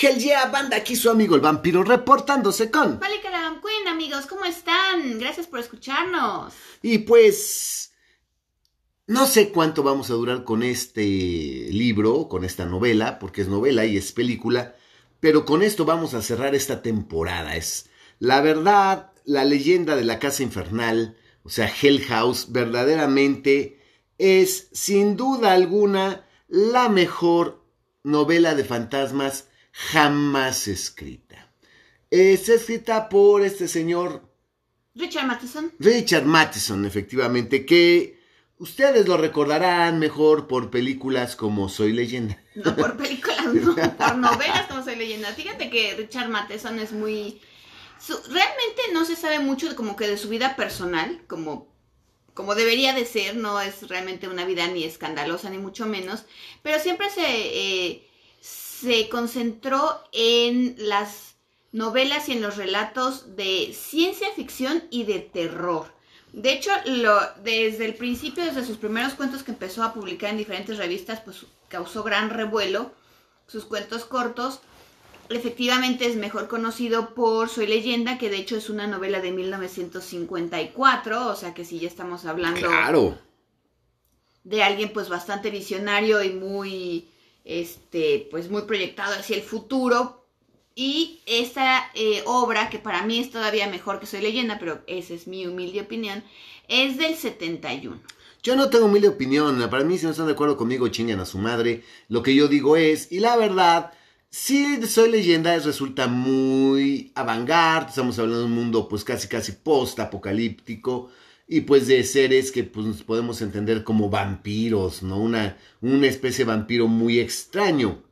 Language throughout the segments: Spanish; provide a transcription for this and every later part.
Hell yeah, banda, aquí su amigo el vampiro reportándose con... Vale, Queen, amigos, ¿cómo están? Gracias por escucharnos. Y pues... No sé cuánto vamos a durar con este libro, con esta novela, porque es novela y es película, pero con esto vamos a cerrar esta temporada. Es la verdad, la leyenda de la casa infernal, o sea, Hell House, verdaderamente es sin duda alguna la mejor novela de fantasmas jamás escrita. Es escrita por este señor... Richard Matheson. Richard Matheson, efectivamente, que ustedes lo recordarán mejor por películas como Soy leyenda. No, por películas, no, por novelas como Soy leyenda. Fíjate que Richard Matheson es muy... realmente no se sabe mucho como que de su vida personal, como como debería de ser, no es realmente una vida ni escandalosa ni mucho menos, pero siempre se, eh, se concentró en las novelas y en los relatos de ciencia ficción y de terror. De hecho, lo, desde el principio, desde sus primeros cuentos que empezó a publicar en diferentes revistas, pues causó gran revuelo. Sus cuentos cortos, efectivamente es mejor conocido por Soy leyenda, que de hecho es una novela de 1954, o sea que sí ya estamos hablando claro. de alguien pues bastante visionario y muy este, pues muy proyectado hacia el futuro. Y esta eh, obra, que para mí es todavía mejor que Soy leyenda, pero esa es mi humilde opinión, es del 71. Yo no tengo humilde opinión, para mí si no están de acuerdo conmigo chingan a su madre. Lo que yo digo es, y la verdad, si Soy leyenda resulta muy avant estamos hablando de un mundo pues casi casi post-apocalíptico y pues de seres que pues, podemos entender como vampiros, ¿no? Una, una especie de vampiro muy extraño.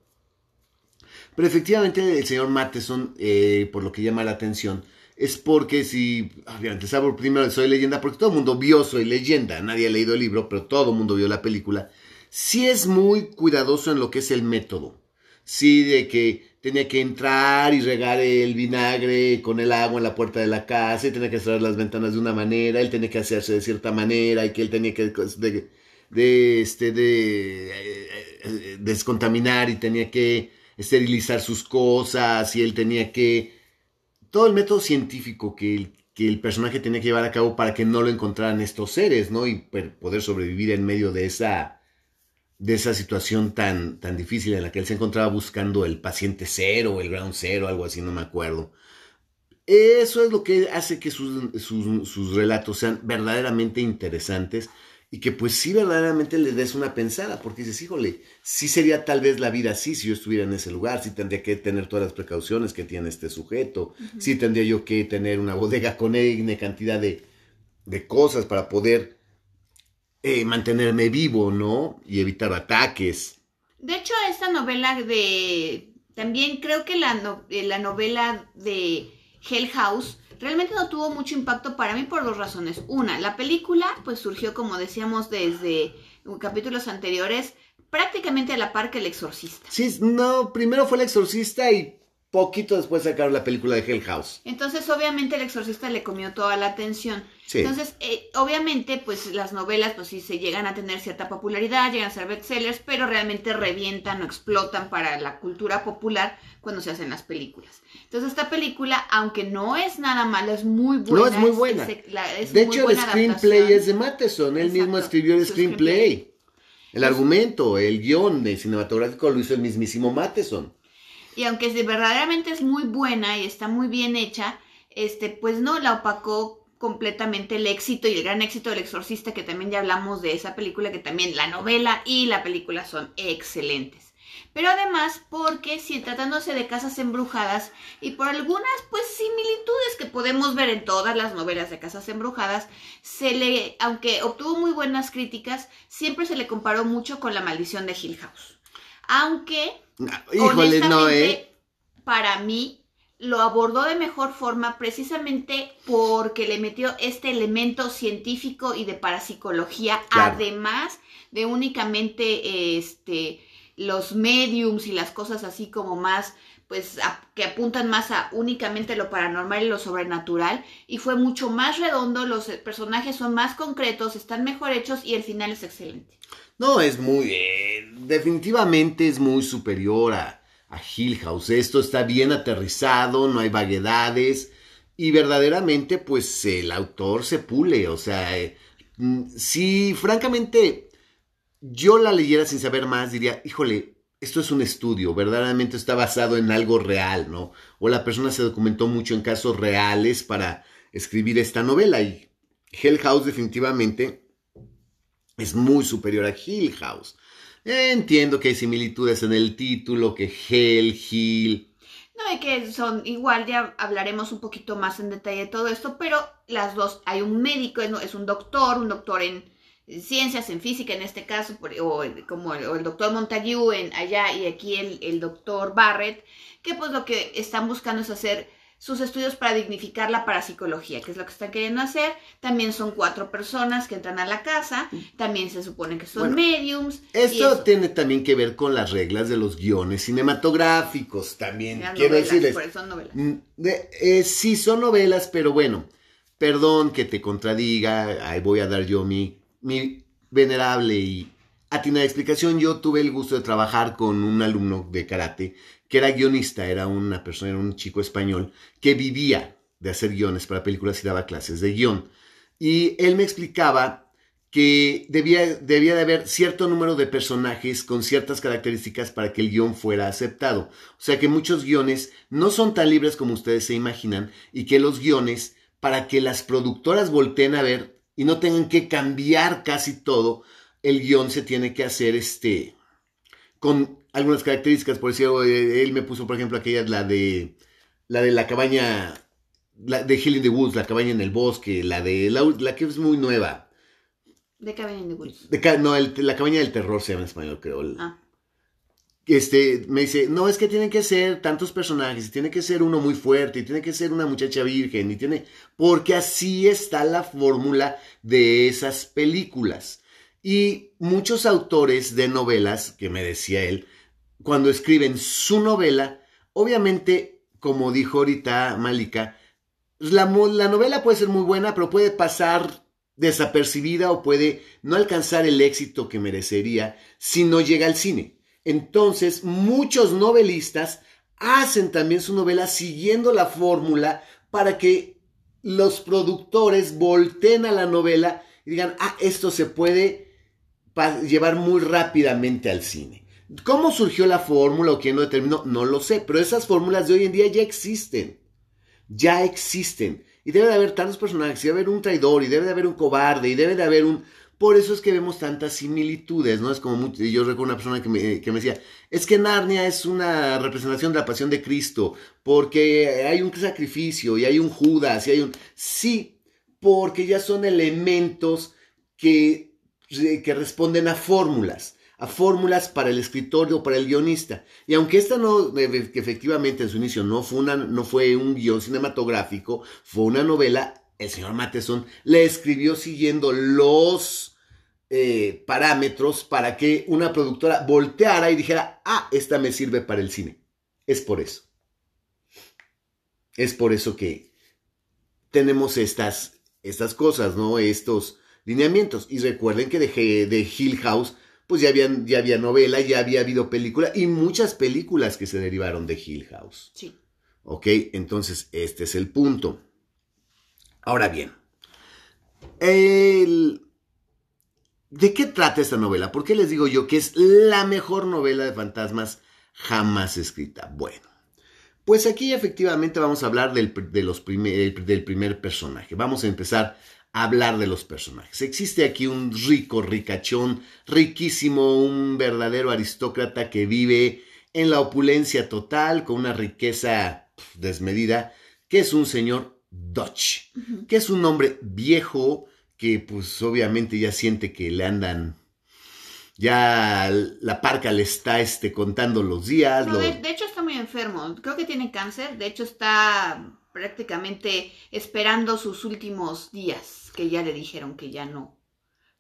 Pero efectivamente el señor Matheson, eh, por lo que llama la atención, es porque si, obviamente, sabe primero Soy leyenda, porque todo el mundo vio Soy leyenda, nadie ha leído el libro, pero todo el mundo vio la película, sí es muy cuidadoso en lo que es el método. Sí, de que tenía que entrar y regar el vinagre con el agua en la puerta de la casa y tenía que cerrar las ventanas de una manera, él tenía que hacerse de cierta manera y que él tenía que de, este, de, eh, descontaminar y tenía que esterilizar sus cosas y él tenía que... Todo el método científico que el, que el personaje tenía que llevar a cabo para que no lo encontraran estos seres, ¿no? Y poder sobrevivir en medio de esa de esa situación tan, tan difícil en la que él se encontraba buscando el paciente cero, el ground cero, algo así, no me acuerdo. Eso es lo que hace que sus, sus, relatos sean verdaderamente interesantes y que pues sí verdaderamente le des una pensada, porque dices, híjole, sí sería tal vez la vida así si yo estuviera en ese lugar, sí tendría que tener todas las precauciones que tiene este sujeto, sí tendría yo que tener una bodega con N cantidad de, de cosas para poder eh, mantenerme vivo, ¿no? Y evitar ataques. De hecho, esta novela de... También creo que la, eh, la novela de Hell House realmente no tuvo mucho impacto para mí por dos razones. Una, la película pues surgió, como decíamos desde capítulos anteriores, prácticamente a la par que El Exorcista. Sí, no, primero fue El Exorcista y poquito después sacaron la película de Hell House. Entonces, obviamente, el exorcista le comió toda la atención. Entonces, eh, obviamente, pues las novelas, pues sí se llegan a tener cierta popularidad, llegan a ser bestsellers, pero realmente revientan o explotan para la cultura popular cuando se hacen las películas. Entonces, esta película, aunque no es nada mala, es muy buena. No, es muy buena. de hecho, el screenplay es de Matheson, él mismo escribió el screenplay. El argumento, el guion de cinematográfico lo hizo el mismísimo Matheson. Y aunque verdaderamente es muy buena y está muy bien hecha, este, pues no la opacó completamente el éxito y el gran éxito del exorcista, que también ya hablamos de esa película, que también la novela y la película son excelentes. Pero además porque si tratándose de casas embrujadas y por algunas pues similitudes que podemos ver en todas las novelas de casas embrujadas, se le, aunque obtuvo muy buenas críticas, siempre se le comparó mucho con la maldición de Hill House. Aunque Híjole, no, ¿eh? Para mí lo abordó de mejor forma precisamente porque le metió este elemento científico y de parapsicología, además de únicamente este los mediums y las cosas así como más pues que apuntan más a únicamente lo paranormal y lo sobrenatural y fue mucho más redondo, los personajes son más concretos, están mejor hechos y el final es excelente. No, es muy... Definitivamente es muy superior a, a Hill House. Esto está bien aterrizado, no hay vaguedades. Y verdaderamente pues el autor se pule, o sea, eh, mm, si francamente yo la leyera sin saber más, diría, híjole, esto es un estudio, verdaderamente está basado en algo real, ¿no? O la persona se documentó mucho en casos reales para escribir esta novela y Hell House definitivamente es muy superior a Hill House. Entiendo que hay similitudes en el título, que Hell, Hill, no, hay que son igual, ya hablaremos un poquito más en detalle de todo esto, pero las dos, hay un médico, es un doctor, un doctor en ciencias, en física en este caso, o como el, doctor Montague en allá y aquí el, el doctor Barrett, que pues lo que están buscando es hacer sus estudios para dignificar la parapsicología, que es lo que están queriendo hacer. También son cuatro personas que entran a la casa, también se supone que son mediums. Esto tiene también que ver con las reglas de los guiones cinematográficos, también. quiero decirles. son novelas. Mm, eh, sí, son novelas, pero bueno, perdón que te contradiga, ahí voy a dar yo mi, mi venerable y atinada explicación. Yo tuve el gusto de trabajar con un alumno de karate que era guionista, era una persona, era un chico español que vivía de hacer guiones para películas y daba clases de guion. Y él me explicaba que debía, debía de haber cierto número de personajes con ciertas características para que el guion fuera aceptado. O sea que muchos guiones no son tan libres como ustedes se imaginan y que los guiones, para que las productoras volteen a ver y no tengan que cambiar casi todo, el guion se tiene que hacer este, con algunas características, por decirlo, él me puso, por ejemplo, aquella, la de la de la cabaña, la de Hill in the Woods, la cabaña en el bosque, la de la, que es muy nueva. De Cabaña in the Woods. no, la cabaña del terror se llama en español, creo. Ah. Este, me dice, no, es que tienen que ser tantos personajes, y tiene que ser uno muy fuerte, y tiene que ser una muchacha virgen, y tiene, porque así está la fórmula de esas películas. Y muchos autores de novelas, que me decía él, cuando escriben su novela, obviamente, como dijo ahorita Malika, la, la, novela puede ser muy buena, pero puede pasar desapercibida o puede no alcanzar el éxito que merecería si no llega al cine. Entonces, muchos novelistas hacen también su novela siguiendo la fórmula para que los productores volteen a la novela y digan, ah, esto se puede llevar muy rápidamente al cine. ¿Cómo surgió la fórmula o quién lo determinó? No lo sé, pero esas fórmulas de hoy en día ya existen. Ya existen. Y debe de haber tantos personajes, debe de haber un traidor, y debe de haber un cobarde, y debe de haber un... Por eso es que vemos tantas similitudes, ¿no? Es como yo recuerdo una persona que me, que me decía, es que Narnia es una representación de la pasión de Cristo, porque hay un sacrificio, y hay un Judas, y hay un... Sí, porque ya son elementos que que responden a fórmulas, fórmulas para el escritorio o para el guionista. Y aunque esta no, que efectivamente en su inicio no fue, una, no fue un guion cinematográfico, fue una novela, el señor Mateson le escribió siguiendo los eh, parámetros para que una productora volteara y dijera, ah, esta me sirve para el cine. Es por eso. Es por eso que tenemos estas, estas cosas, ¿no? Estos, lineamientos. Y recuerden que de, de Hill House, pues ya, habían, ya había novela, ya había habido película y muchas películas que se derivaron de Hill House. Sí. Ok, entonces este es el punto. Ahora bien, ¿de qué trata esta novela? ¿Por qué les digo yo que es la mejor novela de fantasmas jamás escrita? Bueno, pues aquí efectivamente vamos a hablar del, de los del primer personaje. Vamos a empezar hablar de los personajes. Existe aquí un rico, ricachón, riquísimo, un verdadero aristócrata que vive en la opulencia total, con una riqueza desmedida, que es un señor Dutch, que es un hombre viejo, que pues obviamente ya siente que le andan ya la parca le está este, contando los días. de, hecho está muy enfermo. Creo que tiene cáncer. De hecho está prácticamente esperando sus últimos días, que ya le dijeron que ya no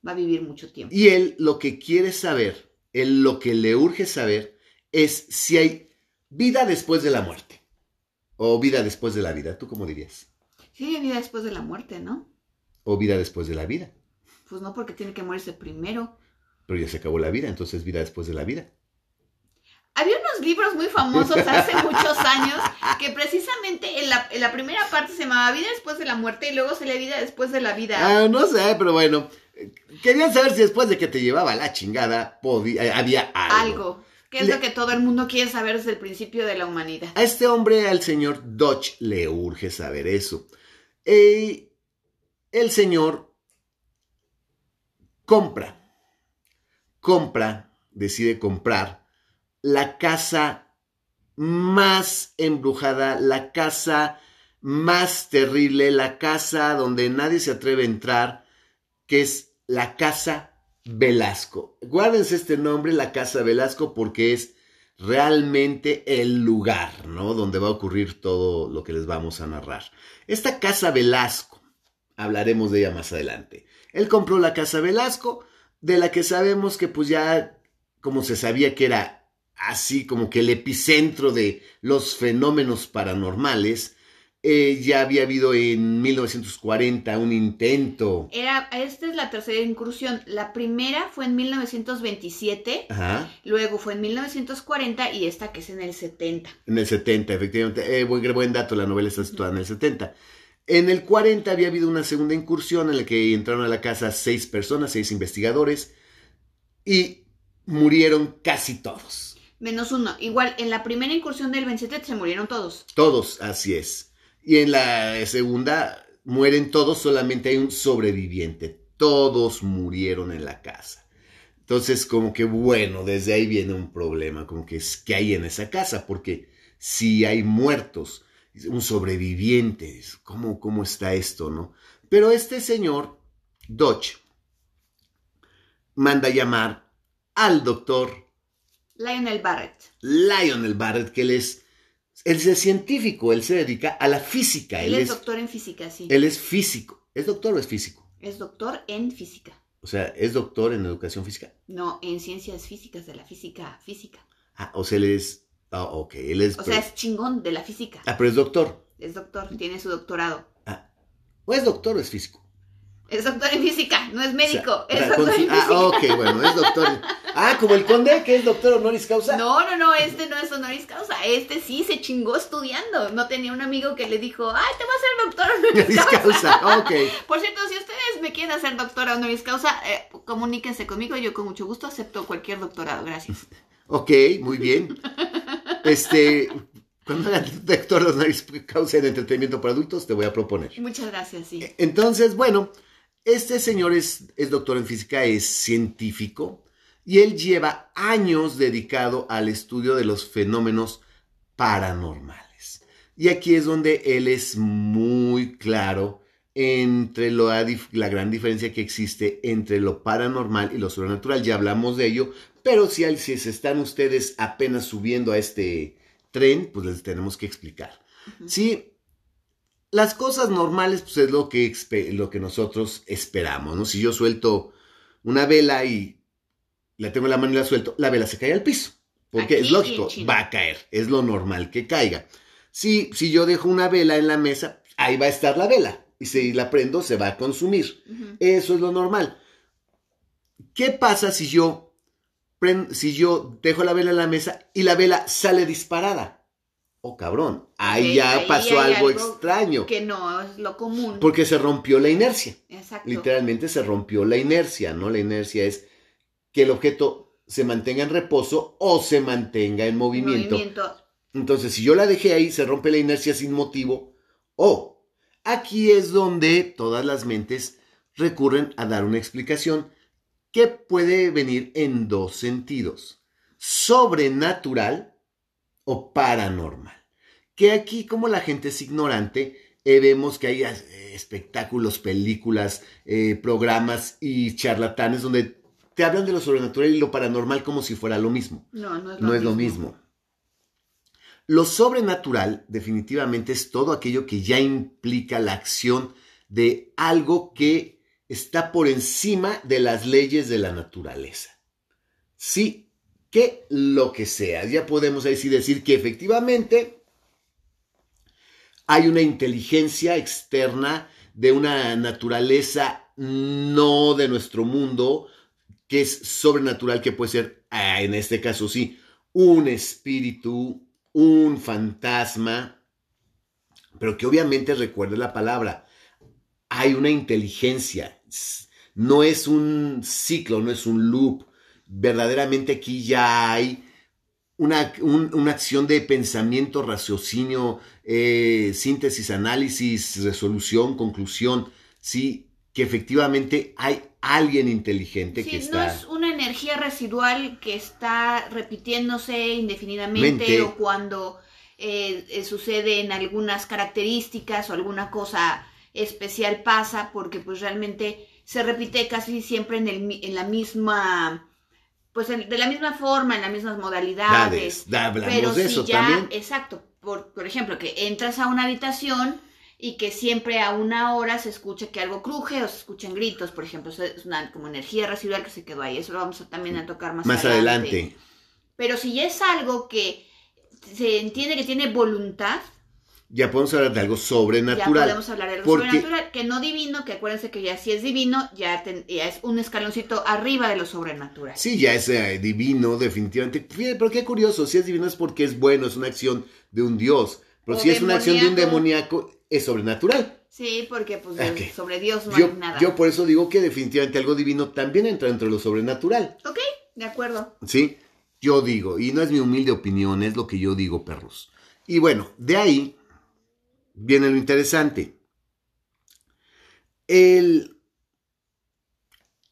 va a vivir mucho tiempo. Y él lo que quiere saber, él lo que le urge saber es si hay vida después de la muerte o vida después de la vida. ¿Tú cómo dirías? Sí, hay vida después de la muerte, ¿no? O vida después de la vida. Pues no, porque tiene que morirse primero. Pero ya se acabó la vida, entonces vida después de la vida Había unos libros muy famosos hace muchos años que precisamente en la, en la, primera parte se llamaba Vida después de la muerte y luego se le Vida después de la vida. Ah, no sé, pero bueno. Querían saber si después de que te llevaba la chingada podía, eh, había algo. Algo. Que es lo que todo el mundo quiere saber desde el principio de la humanidad. A este hombre, al señor Dodge, le urge saber eso. Eh, el señor compra, compra, decide comprar la casa más embrujada, la casa más terrible, la casa donde nadie se atreve a entrar, que es la casa Velasco. Guárdense este nombre, la Casa Velasco, porque es realmente el lugar, ¿no? Donde va a ocurrir todo lo que les vamos a narrar. Esta Casa Velasco, hablaremos de ella más adelante. Él compró la Casa Velasco, de la que sabemos que pues ya, como se sabía que era así como que el epicentro de los fenómenos paranormales, eh, ya había habido en 1940 un intento. Era, esta es la tercera incursión. La primera fue en 1927, luego fue en 1940 y esta que es en el 70. En el 70, efectivamente. Eh, buen, buen dato, la novela está situada en el 70. En el 40 había habido una segunda incursión en la que entraron a la casa seis personas, seis investigadores, y murieron casi todos. Menos uno. Igual, en la primera incursión del 27 se murieron todos. Todos, así es. Y en la segunda mueren todos, solamente hay un sobreviviente. Todos murieron en la casa. Entonces, como que bueno, desde ahí viene un problema, como que es que hay en esa casa, porque si hay muertos, un sobreviviente, ¿cómo, cómo está esto, no? Pero este señor, Dodge, manda llamar al doctor Lionel Barrett. Lionel Barrett, que él es él es científico, él se dedica a la física. Él, es, doctor en física, sí. Él es físico. ¿Es doctor o es físico? Es doctor en física. O sea, ¿es doctor en educación física? No, en ciencias físicas, de la física física. Ah, o sea, él es... Ah, ok, él es... O sea, es chingón de la física. Ah, pero es doctor. Es doctor, tiene su doctorado. Ah, ¿o es doctor o es físico? Es doctor en física, no es médico, es doctor en física. Ah, ok, bueno, es doctor. Ah, como el conde, que es doctor honoris causa. No, no, no, este no es honoris causa. Este sí se chingó estudiando. No tenía un amigo que le dijo, ay, te vas a ser doctor honoris causa. Por cierto, si ustedes me quieren hacer doctor honoris causa, eh, comuníquense conmigo. Yo con mucho gusto acepto cualquier doctorado. Gracias. Ok, muy bien. Este, cuando hagan doctor honoris causa en entretenimiento para adultos, te voy a proponer. Muchas gracias, sí. Entonces, bueno. Este señor es, doctor en física, es científico y él lleva años dedicado al estudio de los fenómenos paranormales. Y aquí es donde él es muy claro entre la, la gran diferencia que existe entre lo paranormal y lo sobrenatural. Ya hablamos de ello, pero si, si se están ustedes apenas subiendo a este tren, pues les tenemos que explicar. Sí, las cosas normales, pues es lo que, lo que nosotros esperamos, ¿no? Si yo suelto una vela y la tengo en la mano y la suelto, la vela se cae al piso. Porque es lógico, va a caer, es lo normal que caiga. Si, si yo dejo una vela en la mesa, ahí va a estar la vela. Y si la prendo, se va a consumir. Eso es lo normal. ¿Qué pasa si yo, si yo dejo la vela en la mesa y la vela sale disparada? Oh cabrón, ahí ya pasó algo, extraño. Que no es lo común. Porque se rompió la inercia. Exacto. Literalmente se rompió la inercia, ¿no? La inercia es que el objeto se mantenga en reposo o se mantenga en movimiento. movimiento. Entonces, si yo la dejé ahí, se rompe la inercia sin motivo. O aquí es donde todas las mentes recurren a dar una explicación que puede venir en dos sentidos. Sobrenatural o paranormal. Que aquí, como la gente es ignorante, eh, vemos que hay eh, espectáculos, películas, eh, programas y charlatanes donde te hablan de lo sobrenatural y lo paranormal como si fuera lo mismo. No, no es lo, es lo mismo. Lo sobrenatural definitivamente es todo aquello que ya implica la acción de algo que está por encima de las leyes de la naturaleza. Sí, que lo que sea. Ya podemos así decir que efectivamente hay una inteligencia externa de una naturaleza no de nuestro mundo, que es sobrenatural, que puede ser, ah, en este caso sí, un espíritu, un fantasma, pero que obviamente recuerde la palabra. Hay una inteligencia, no es un ciclo, no es un loop. Verdaderamente aquí ya hay una, acción de pensamiento, raciocinio, eh, síntesis, análisis, resolución, conclusión, sí, que efectivamente hay alguien inteligente que está... No es una energía residual que está repitiéndose indefinidamente o cuando eh, eh, sucede en algunas características o alguna cosa especial pasa, porque pues realmente se repite casi siempre en, el, en la misma pues de la misma forma, en las mismas modalidades. pero de eso ya, exacto, por, por ejemplo, que entras a una habitación y que siempre a una hora se escucha que algo cruje o se escuchan gritos, por ejemplo, es una como energía residual que se quedó ahí, eso lo vamos a, también a tocar más, más adelante. Pero si ya es algo que se entiende que tiene voluntad, ya podemos hablar de algo sobrenatural. Ya podemos hablar de algo sobrenatural, que no divino, que acuérdense que ya si es divino, ya, es un escaloncito arriba de lo sobrenatural. Sí, ya es eh, divino, definitivamente. Fíjate, pero qué curioso, si es divino es porque es bueno, es una acción de un dios. Pero si es una acción de un demoníaco, es sobrenatural. Sí, porque pues sobre Dios no hay nada. Yo por eso digo que definitivamente algo divino también entra dentro de lo sobrenatural. Ok, de acuerdo. Sí, yo digo, y no es mi humilde opinión, es lo que yo digo, perros. Y bueno, de ahí viene lo interesante. El,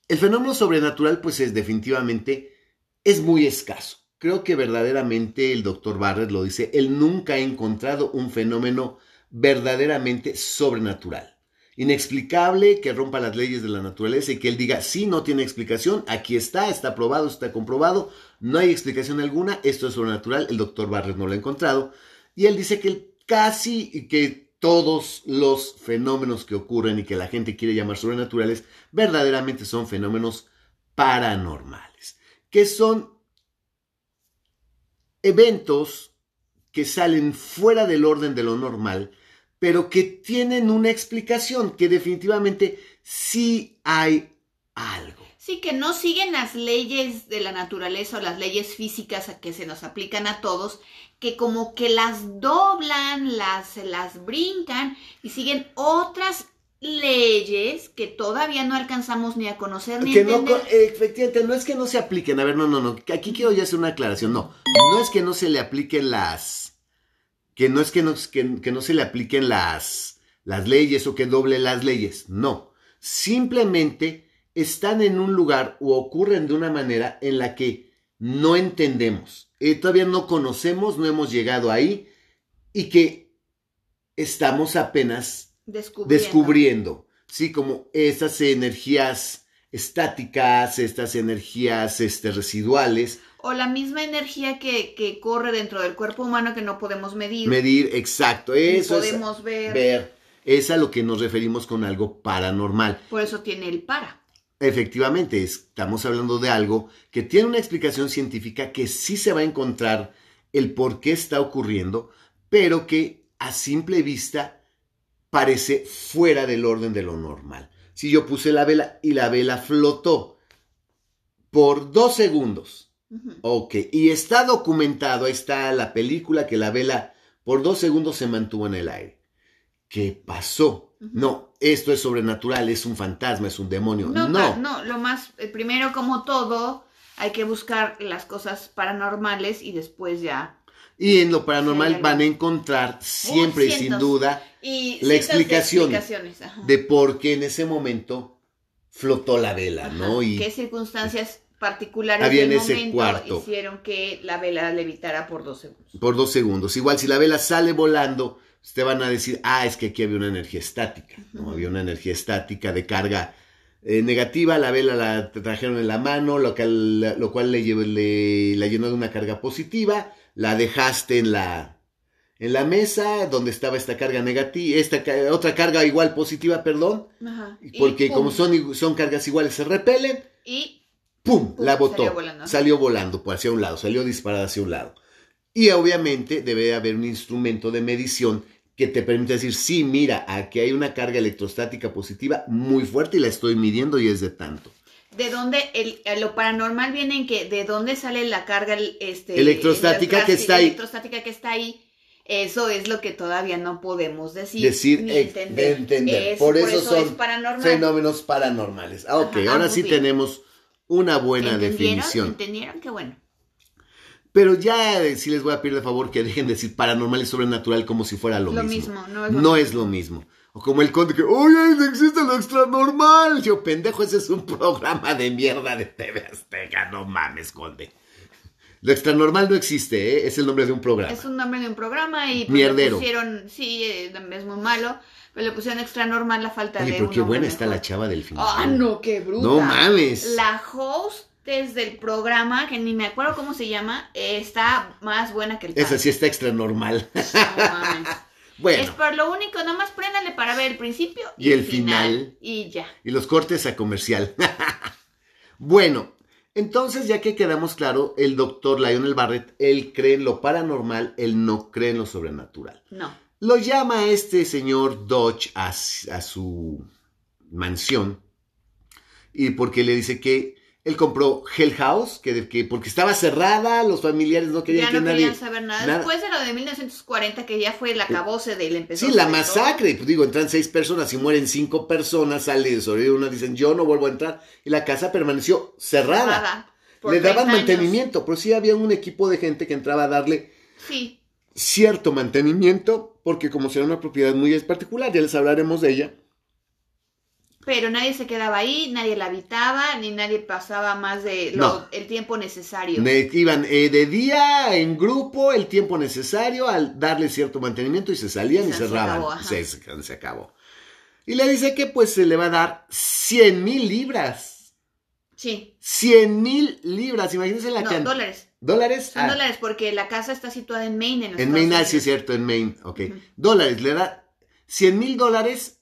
el fenómeno sobrenatural, pues es definitivamente, es muy escaso. Creo que verdaderamente el doctor Barrett lo dice, él nunca ha encontrado un fenómeno verdaderamente sobrenatural. Inexplicable que rompa las leyes de la naturaleza y que él diga, sí, no tiene explicación, aquí está, está probado, está comprobado, no hay explicación alguna, esto es sobrenatural, el doctor Barrett no lo ha encontrado. Y él dice que él casi que todos los fenómenos que ocurren y que la gente quiere llamar sobrenaturales, verdaderamente son fenómenos paranormales, que son eventos que salen fuera del orden de lo normal, pero que tienen una explicación, que definitivamente sí hay algo. Sí, que no siguen las leyes de la naturaleza o las leyes físicas que se nos aplican a todos, que como que las doblan, las, las brincan y siguen otras leyes que todavía no alcanzamos ni a conocer ni que entender. No, efectivamente, no es que no se apliquen. A ver, no, no, no. Aquí quiero ya hacer una aclaración. No, no es que no se le apliquen las. Que no es que no, que, que no se le apliquen las, las leyes o que doble las leyes. No. Simplemente están en un lugar o ocurren de una manera en la que no entendemos. Eh, todavía no conocemos, no hemos llegado ahí y que estamos apenas descubriendo. sí, como estas energías estáticas, estas energías este, residuales. O la misma energía que, que, corre dentro del cuerpo humano que no podemos medir. Medir, exacto. Eso podemos ver. Ver. Es a lo que nos referimos con algo paranormal. Por eso tiene el para. Efectivamente, estamos hablando de algo que tiene una explicación científica que sí se va a encontrar el por qué está ocurriendo, pero que a simple vista parece fuera del orden de lo normal. Si yo puse la vela y la vela flotó por dos segundos, ok, y está documentado, ahí está la película que la vela por dos segundos se mantuvo en el aire. ¿Qué pasó? No, esto es sobrenatural, es un fantasma, es un demonio. No, no, lo más, eh, primero como todo, hay que buscar las cosas paranormales y después ya. Y en lo paranormal van a encontrar siempre y sin duda la explicación de, por qué en ese momento flotó la vela, ¿no? Y qué circunstancias particulares había en ese momento cuarto. hicieron que la vela levitara por dos segundos. Por dos segundos. Igual si la vela sale volando te van a decir, ah, es que aquí había una energía estática, ¿no? Había una energía estática de carga eh, negativa, la vela la trajeron en la mano, lo, lo cual le, le, la llenó de una carga positiva, la dejaste en la, en la mesa donde estaba esta carga negativa, esta otra carga igual positiva, perdón, porque como son, son cargas iguales se repelen y ¡pum! la botó, salió volando, salió volando hacia un lado, salió disparada hacia un lado. Y obviamente debe haber un instrumento de medición que te permite decir, sí, mira, aquí hay una carga electrostática positiva muy fuerte y la estoy midiendo y es de tanto. de dónde el, lo paranormal viene en que de dónde sale la carga este, Electrostática que está ahí. electrostática que está ahí. Eso es lo que todavía no podemos decir. Decir, ni eh, entender. entender. Es- por, eso, son paranormal. fenómenos paranormales. Ah, ok, Ajá, ahora muy sí bien. tenemos una buena ¿Entendieron? definición. ¿Entendieron? Qué bueno. Pero ya eh, sí les voy a pedir de favor que dejen de decir paranormal y sobrenatural como si fuera lo, Lo mismo. mismo, no es lo No es lo mismo. O como el conde que, oye, existe lo extranormal. Yo, pendejo, ese es un programa de mierda de TV Azteca. No mames, conde. Lo extranormal no existe, ¿eh? Es el nombre de un programa. Es un nombre de un programa y pues, Mierdero. le pusieron, sí, eh, es muy malo, pero le pusieron extra normal la falta Oye, de pero qué buena está la chava del final. Ah, no, qué bruta. No mames. La hostess del programa, que ni me acuerdo cómo se llama, eh, está más buena que el Esa sí está extranormal. No mames. bueno. Es por lo único, nomás préndale para ver el principio Y el final. Y ya. Y los cortes a comercial. bueno, entonces ya que quedamos claro, el doctor Lionel Barrett, él cree en lo paranormal, él no cree en lo sobrenatural. No. Lo llama este señor Dodge a, a su mansión y porque le dice que él compró Hell House, que, que porque estaba cerrada, los familiares no querían Ya que no nadie... querían saber nada. nada. Después de lo de 1940, que ya fue el acabose del empezó. Sí, la masacre, pues digo, entran seis personas y mueren cinco personas, sale sobre una, dicen yo no vuelvo a entrar y la casa permaneció cerrada. cerrada, Le daban 30 años. mantenimiento, pero sí había un equipo de gente que entraba a darle Sí, cierto mantenimiento, porque como será una propiedad muy particular, ya les hablaremos de ella. Pero nadie se quedaba ahí, nadie la habitaba, ni nadie pasaba más de lo- No. el tiempo necesario. Ne- Iban eh, de día en grupo el tiempo necesario al darle cierto mantenimiento y se salían y, Se- se cerraban. acabó, se, acabó. Y le dice que pues se le va a dar 100 mil libras. Sí, 100 mil libras, imagínense la no, cantidad. dólares. ¿Dólares? Son Ah, dólares porque la casa está situada en Maine. En, En Maine, ah, sí es cierto, en Maine, ok. Dólares, le da 100 mil dólares,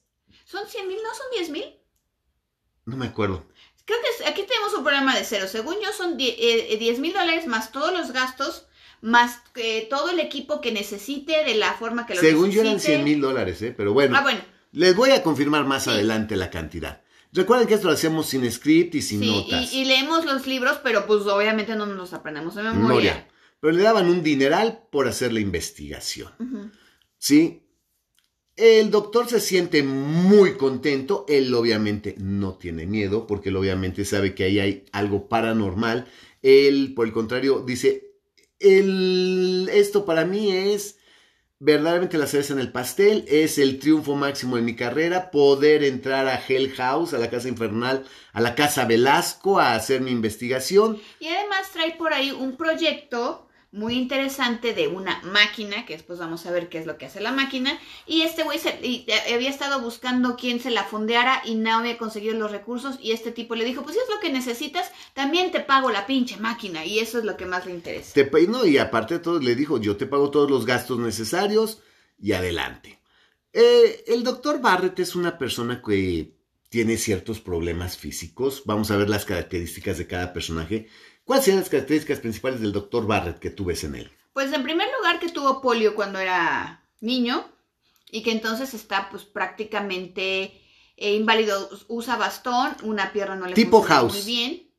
¿Son 100 mil? ¿No son 10 mil? No me acuerdo. Creo que aquí tenemos un programa de cero. Según yo son die- eh, 10 mil dólares más todos los gastos, más eh, todo el equipo que necesite de la forma que lo Según yo eran 100 mil dólares, ¿eh? pero bueno, Ah, bueno. les voy a confirmar más Sí. adelante la cantidad. Recuerden que esto lo hacemos sin script y sin Sí, notas. y, y leemos los libros, pero pues obviamente no nos los aprendemos de memoria. Memoria. Pero le daban un dineral por hacer la investigación. ¿Sí? El doctor se siente muy contento. Él obviamente no tiene miedo porque él obviamente sabe que ahí hay algo paranormal. Él, por el contrario, dice, el, esto para mí es verdaderamente la cereza en el pastel, es el triunfo máximo en mi carrera, poder entrar a Hell House, a la casa infernal, a la casa Velasco, a hacer mi investigación. Y además trae por ahí un proyecto muy interesante de una máquina, que después vamos a ver qué es lo que hace la máquina. Y este güey eh, había estado buscando quién se la fondeara y no había conseguido los recursos. Y este tipo le dijo, pues si es lo que necesitas, también te pago la pinche máquina. Y eso es lo que más le interesa. Te no, y aparte de todo, le dijo, yo te pago todos los gastos necesarios y adelante. Eh, el doctor Barrett es una persona que tiene ciertos problemas físicos. Vamos a ver las características de cada personaje. ¿Cuáles serían las características principales del doctor Barrett que tú ves en él? Pues en primer lugar que tuvo polio cuando era niño y que entonces está pues prácticamente eh, inválido, usa bastón, una pierna no le Tipo funciona House. muy bien.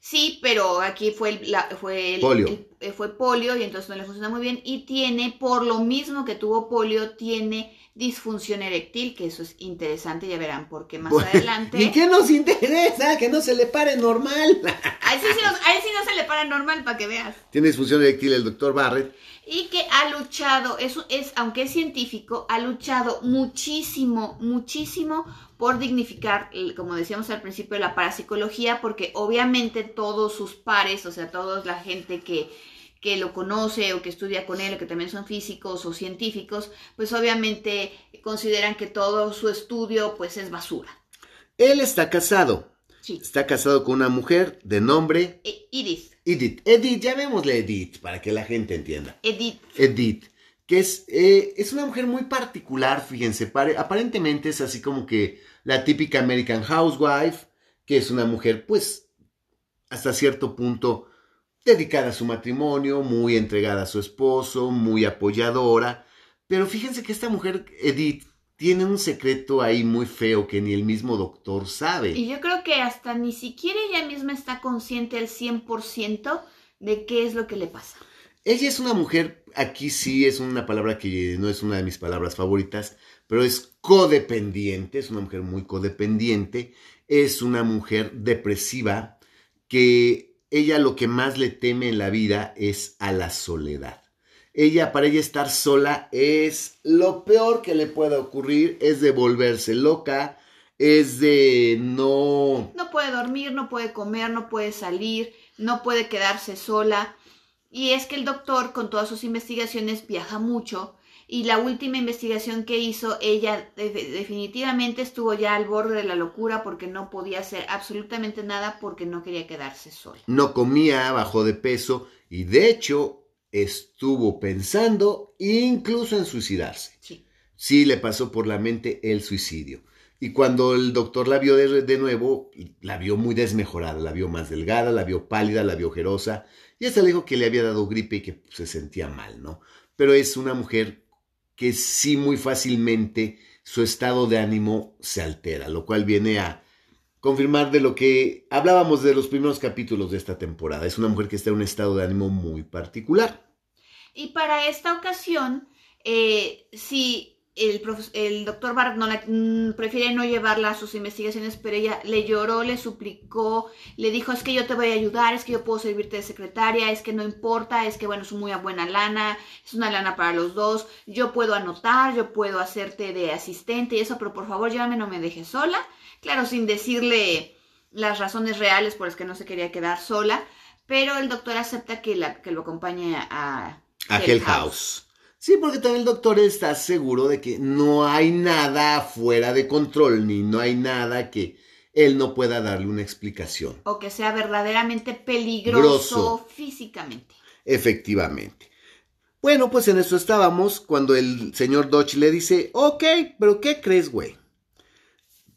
Sí, pero aquí fue el, la- fue el- Polio. el- eh, fue polio y entonces no le funciona muy bien y tiene por lo mismo que tuvo polio tiene disfunción eréctil, que eso es interesante, ya verán por qué más Bueno, adelante. ¿Y qué nos interesa? Que no se le pare normal. Ahí sí, sí no se le para normal para que veas. tiene disfunción eréctil el doctor Barrett. y que ha luchado, eso es, aunque es científico, ha luchado muchísimo, muchísimo por dignificar, como decíamos al principio, la parapsicología, porque obviamente todos sus pares, o sea, toda la gente que, que lo conoce o que estudia con él o que también son físicos o científicos, pues obviamente consideran que todo su estudio pues es basura. Él está casado. Sí. Está casado con una mujer de nombre E- Iris, Edith. Edith, llamémosle Edith para que la gente entienda. Edith, Edith, que es, eh, es una mujer muy particular, fíjense, pare- aparentemente es así como que la típica American Housewife, que es una mujer pues hasta cierto punto dedicada a su matrimonio, muy entregada a su esposo, muy apoyadora, pero fíjense que esta mujer, Edith, tiene un secreto ahí muy feo que ni el mismo doctor sabe. Y yo creo que hasta ni siquiera ella misma está consciente al 100% de qué es lo que le pasa. Ella es una mujer, aquí sí es una palabra que no es una de mis palabras favoritas, pero es codependiente, es una mujer muy codependiente, es una mujer depresiva que ella lo que más le teme en la vida es a la soledad. Ella, para ella estar sola es lo peor que le pueda ocurrir, es de volverse loca, es de no... No puede dormir, no puede comer, no puede salir, no puede quedarse sola. Y es que el doctor, con todas sus investigaciones, viaja mucho. Y la última investigación que hizo, ella definitivamente estuvo ya al borde de la locura porque no podía hacer absolutamente nada porque no quería quedarse sola. No comía, bajó de peso y de hecho estuvo pensando incluso en suicidarse. Sí. Sí le pasó por la mente el suicidio. Y cuando el doctor la vio de, nuevo, la vio muy desmejorada, la vio más delgada, la vio pálida, la vio ojerosa, y hasta le dijo que le había dado gripe y que se sentía mal, ¿no? Pero es una mujer que sí muy fácilmente su estado de ánimo se altera, lo cual viene a confirmar de lo que hablábamos de los primeros capítulos de esta temporada. Es una mujer que está en un estado de ánimo muy particular. Y para esta ocasión, eh, si el, el doctor Bart no mm, prefiere no llevarla a sus investigaciones, pero ella le lloró, le suplicó, le dijo, es que yo te voy a ayudar, es que yo puedo servirte de secretaria, es que no importa, es que bueno, es muy buena lana, es una lana para los dos, yo puedo anotar, yo puedo hacerte de asistente y eso, pero por favor llévame, no me dejes sola. Claro, sin decirle las razones reales por las que no se quería quedar sola, pero el doctor acepta que, la, que lo acompañe a, a Hell House. Sí, porque también el doctor está seguro de que no hay nada fuera de control, ni no hay nada que él no pueda darle una explicación. O que sea verdaderamente peligroso físicamente. Efectivamente. Bueno, pues en eso estábamos cuando el señor Dodge le dice, ok, pero ¿qué crees, güey?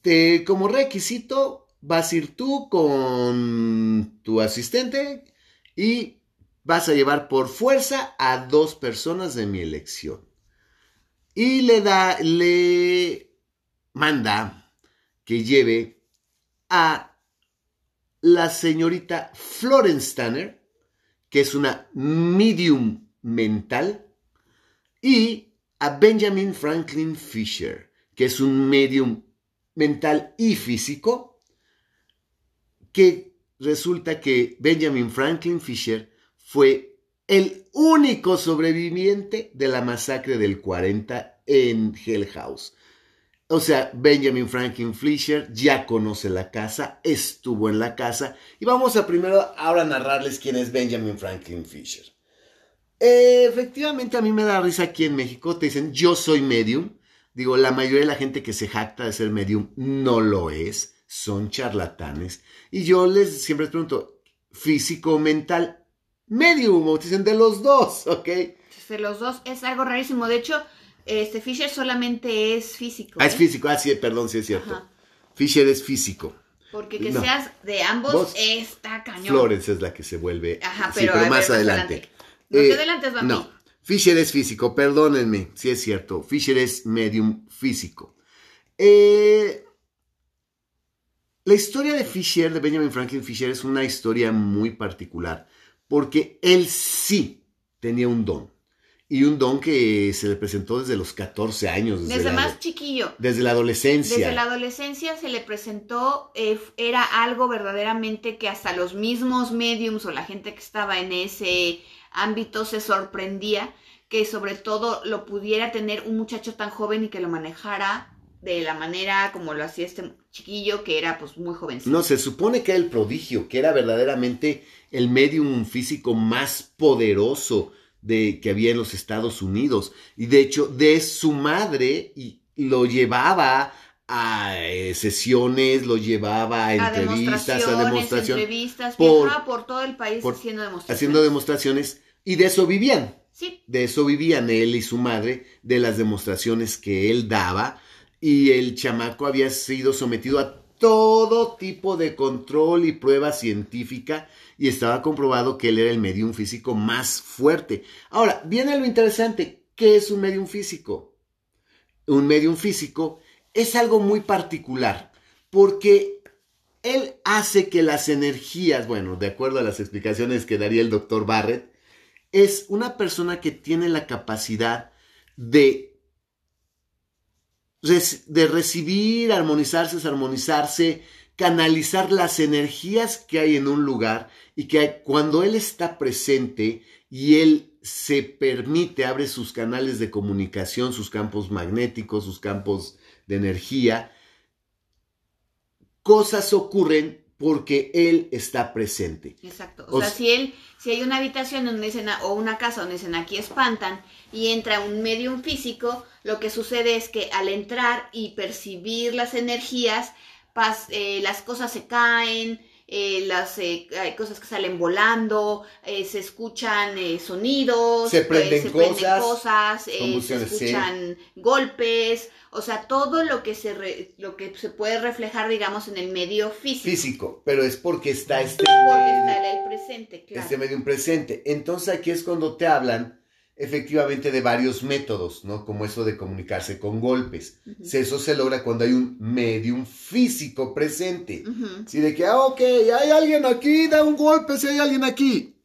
Te, como requisito vas a ir tú con tu asistente y vas a llevar por fuerza a dos personas de mi elección. Y le da, le manda que lleve a la señorita Florence Tanner, que es una medium mental, y a Benjamin Franklin Fisher, que es un medium mental y físico, que resulta que Benjamin Franklin Fisher fue el único sobreviviente de la masacre del 40 en Hell House. O sea, Benjamin Franklin Fisher ya conoce la casa, estuvo en la casa y vamos a primero ahora narrarles quién es Benjamin Franklin Fisher. efectivamente a mí me da risa aquí en México, te dicen yo soy medium. Digo, la mayoría de la gente que se jacta de ser medium no lo es, son charlatanes. Y yo les siempre les pregunto, físico mental, medium, dicen de los dos, ¿ok? De los dos es algo rarísimo. De hecho, este Fisher solamente es físico. Ah, es ¿eh? físico, ah, sí, perdón, sí es cierto. Fisher es físico. Porque que seas de ambos está cañón. Florence es la que se vuelve. Ajá, pero, más adelante. Más eh, adelante es No, Fisher es físico, perdónenme, sí es cierto. Fisher es medium físico. Eh, la historia de Fisher, de Benjamin Franklin Fisher, es una historia muy particular porque él sí tenía un don. Y un don que se le presentó desde los 14 años. Desde, más chiquillo. Desde la adolescencia. Desde la adolescencia se le presentó, eh, era algo verdaderamente que hasta los mismos mediums o la gente que estaba en ese ámbito se sorprendía que sobre todo lo pudiera tener un muchacho tan joven y que lo manejara de la manera como lo hacía este chiquillo que era pues muy jovencito. No, se supone que era el prodigio, que era verdaderamente el medium físico más poderoso de, que había en los Estados Unidos. Y de hecho, de su madre y lo llevaba a eh, sesiones, lo llevaba a, entrevistas, a demostraciones. Entrevistas, por, por todo el país haciendo demostraciones. Haciendo demostraciones. Y de eso vivían. Sí. De eso vivían él y su madre, de las demostraciones que él daba. Y el chamaco había sido sometido a todo tipo de control y prueba científica y estaba comprobado que él era el medium físico más fuerte. Ahora, viene lo interesante, ¿qué es un medium físico? un medium físico, es algo muy particular, porque él hace que las energías, bueno, de acuerdo a las explicaciones que daría el doctor Barrett, es una persona que tiene la capacidad de, de recibir, armonizarse, desarmonizarse, canalizar las energías que hay en un lugar y que cuando él está presente y él se permite, abre sus canales de comunicación, sus campos magnéticos, sus campos de energía, cosas ocurren porque él está presente. Exacto. O, sea, si él, si hay una habitación donde dicen, o una casa donde dicen aquí espantan y entra un medium físico, lo que sucede es que al entrar y percibir las energías, eh, las cosas se caen, eh, las eh, hay cosas que salen volando, se escuchan sonidos, se prenden cosas, se escuchan golpes, o sea, todo lo que se lo que se puede reflejar, digamos, en el medio físico. Físico, pero es porque está este porque está el presente, claro. Este medio presente. Entonces aquí es cuando te hablan efectivamente de varios métodos, ¿no? Como eso de comunicarse con golpes. Eso se logra cuando hay un medium físico presente. Si de que, ah, ok, hay alguien aquí, da un golpe si hay alguien aquí.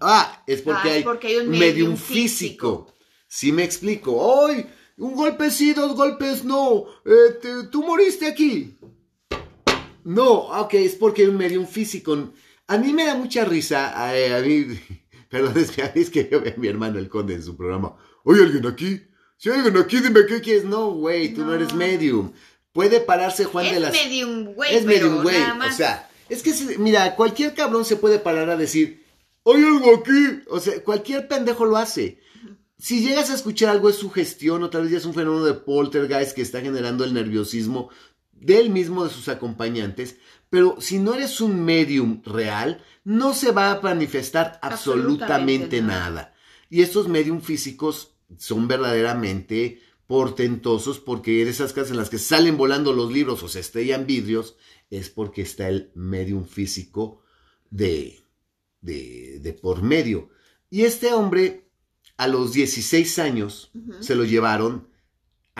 Ah, es porque, ah, hay, un medium, físico. Si me explico. Hoy, un golpe sí, dos golpes no. Eh, tú moriste aquí. No, ok, es porque hay un medium físico. A mí me da mucha risa, eh, a mí Perdón, es que yo veo a mi hermano el conde en su programa. ¿Hay alguien aquí? Si hay alguien aquí, dime qué quieres. No, güey, tú no. eres medium. Puede pararse Juan de las... Es medium, güey. Es medium, güey. O sea, es que, mira, cualquier cabrón se puede parar a decir, hay algo aquí. O sea, cualquier pendejo lo hace. Si llegas a escuchar algo es sugestión, o tal vez ya es un fenómeno de poltergeist que está generando el nerviosismo de él mismo, de sus acompañantes. Pero si no eres un medium real, no se va a manifestar absolutamente, nada. Y estos medium físicos son verdaderamente portentosos porque en esas casas en las que salen volando los libros o se estrellan vidrios es porque está el medium físico de, de, por medio. Y este hombre, a los 16 años, se lo llevaron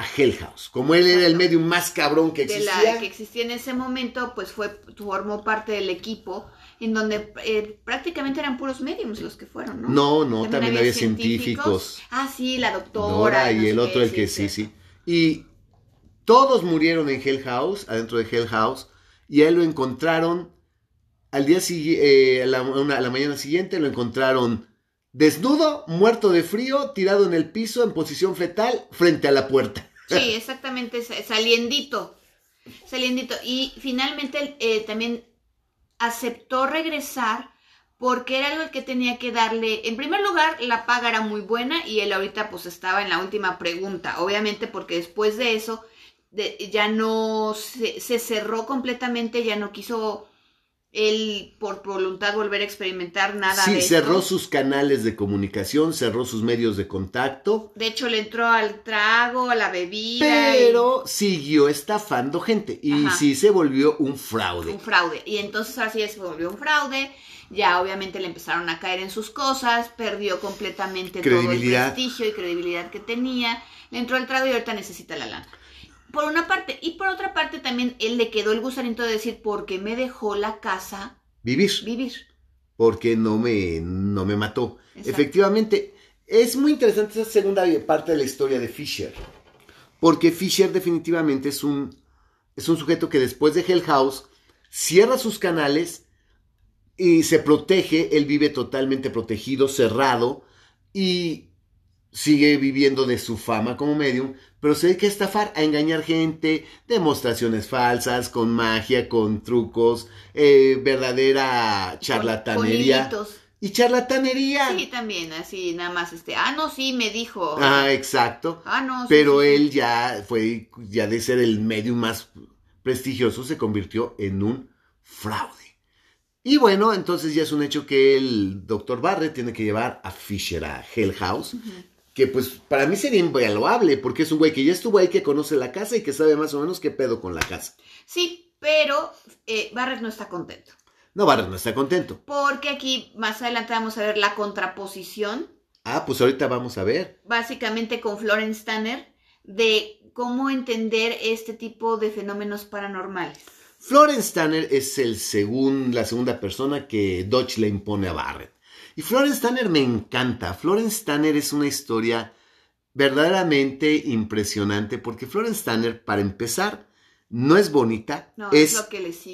a Hell House. Como él era el medium más cabrón que existía. La que existía en ese momento, pues fue, formó parte del equipo en donde eh, prácticamente eran puros mediums los que fueron, ¿no? No, no, también, había, científicos. Ah, sí, la doctora. y el otro, el que sí, sí, Y todos murieron en Hell House, adentro de Hell House, y a él lo encontraron al día siguiente, eh, a, la, la mañana siguiente, lo encontraron desnudo, muerto de frío, tirado en el piso en posición fetal frente a la puerta. Sí, exactamente, saliendito. Saliendito. Y finalmente eh, también aceptó regresar porque era algo que tenía que darle. En primer lugar, la paga era muy buena y él ahorita pues estaba en la última pregunta. Obviamente porque después de eso ya no se, se, cerró completamente, ya no quiso él por voluntad volver a experimentar nada sí, cerró sus canales de comunicación, cerró sus medios de contacto. De hecho, le entró al trago, a la bebida. Pero siguió estafando gente y sí se volvió un fraude. Un fraude. Y entonces así se volvió un fraude. Ya obviamente le empezaron a caer en sus cosas, perdió completamente todo el prestigio y credibilidad que tenía. Le entró al trago y ahorita necesita la lana por una parte. Y por otra parte también él le quedó el gusanito de decir, ¿por qué me dejó la casa vivir? Vivir. Porque no me, no me mató. Efectivamente, es muy interesante esa segunda parte de la historia de Fisher. Porque Fisher definitivamente es un, es un sujeto que después de Hell House cierra sus canales y se protege. Él vive totalmente protegido, cerrado. Y sigue viviendo de su fama como medium, pero se dedica a estafar, a engañar gente, demostraciones falsas, con magia, con trucos, eh, verdadera charlatanería. y charlatanería. Sí, también, así nada más, este, ah, no, sí, me dijo. Ah, exacto. Ah, no. Pero él ya fue, ya de ser el medium más prestigioso, se convirtió en un fraude. Y bueno, entonces ya es un hecho que el doctor Barrett tiene que llevar a Fisher a Hell House, que pues para mí sería invaluable, porque es un güey que ya estuvo ahí, que conoce la casa y que sabe más o menos qué pedo con la casa. Sí, pero eh, Barrett no está contento. No, Barrett no está contento. Porque aquí más adelante vamos a ver la contraposición. Ah, pues ahorita vamos a ver. Básicamente con Florence Tanner, de cómo entender este tipo de fenómenos paranormales. Florence Tanner es el la segunda persona que Dodge le impone a Barrett. Y Florence Tanner me encanta. Florence Tanner es una historia verdaderamente impresionante porque Florence Tanner, para empezar, no es bonita, es,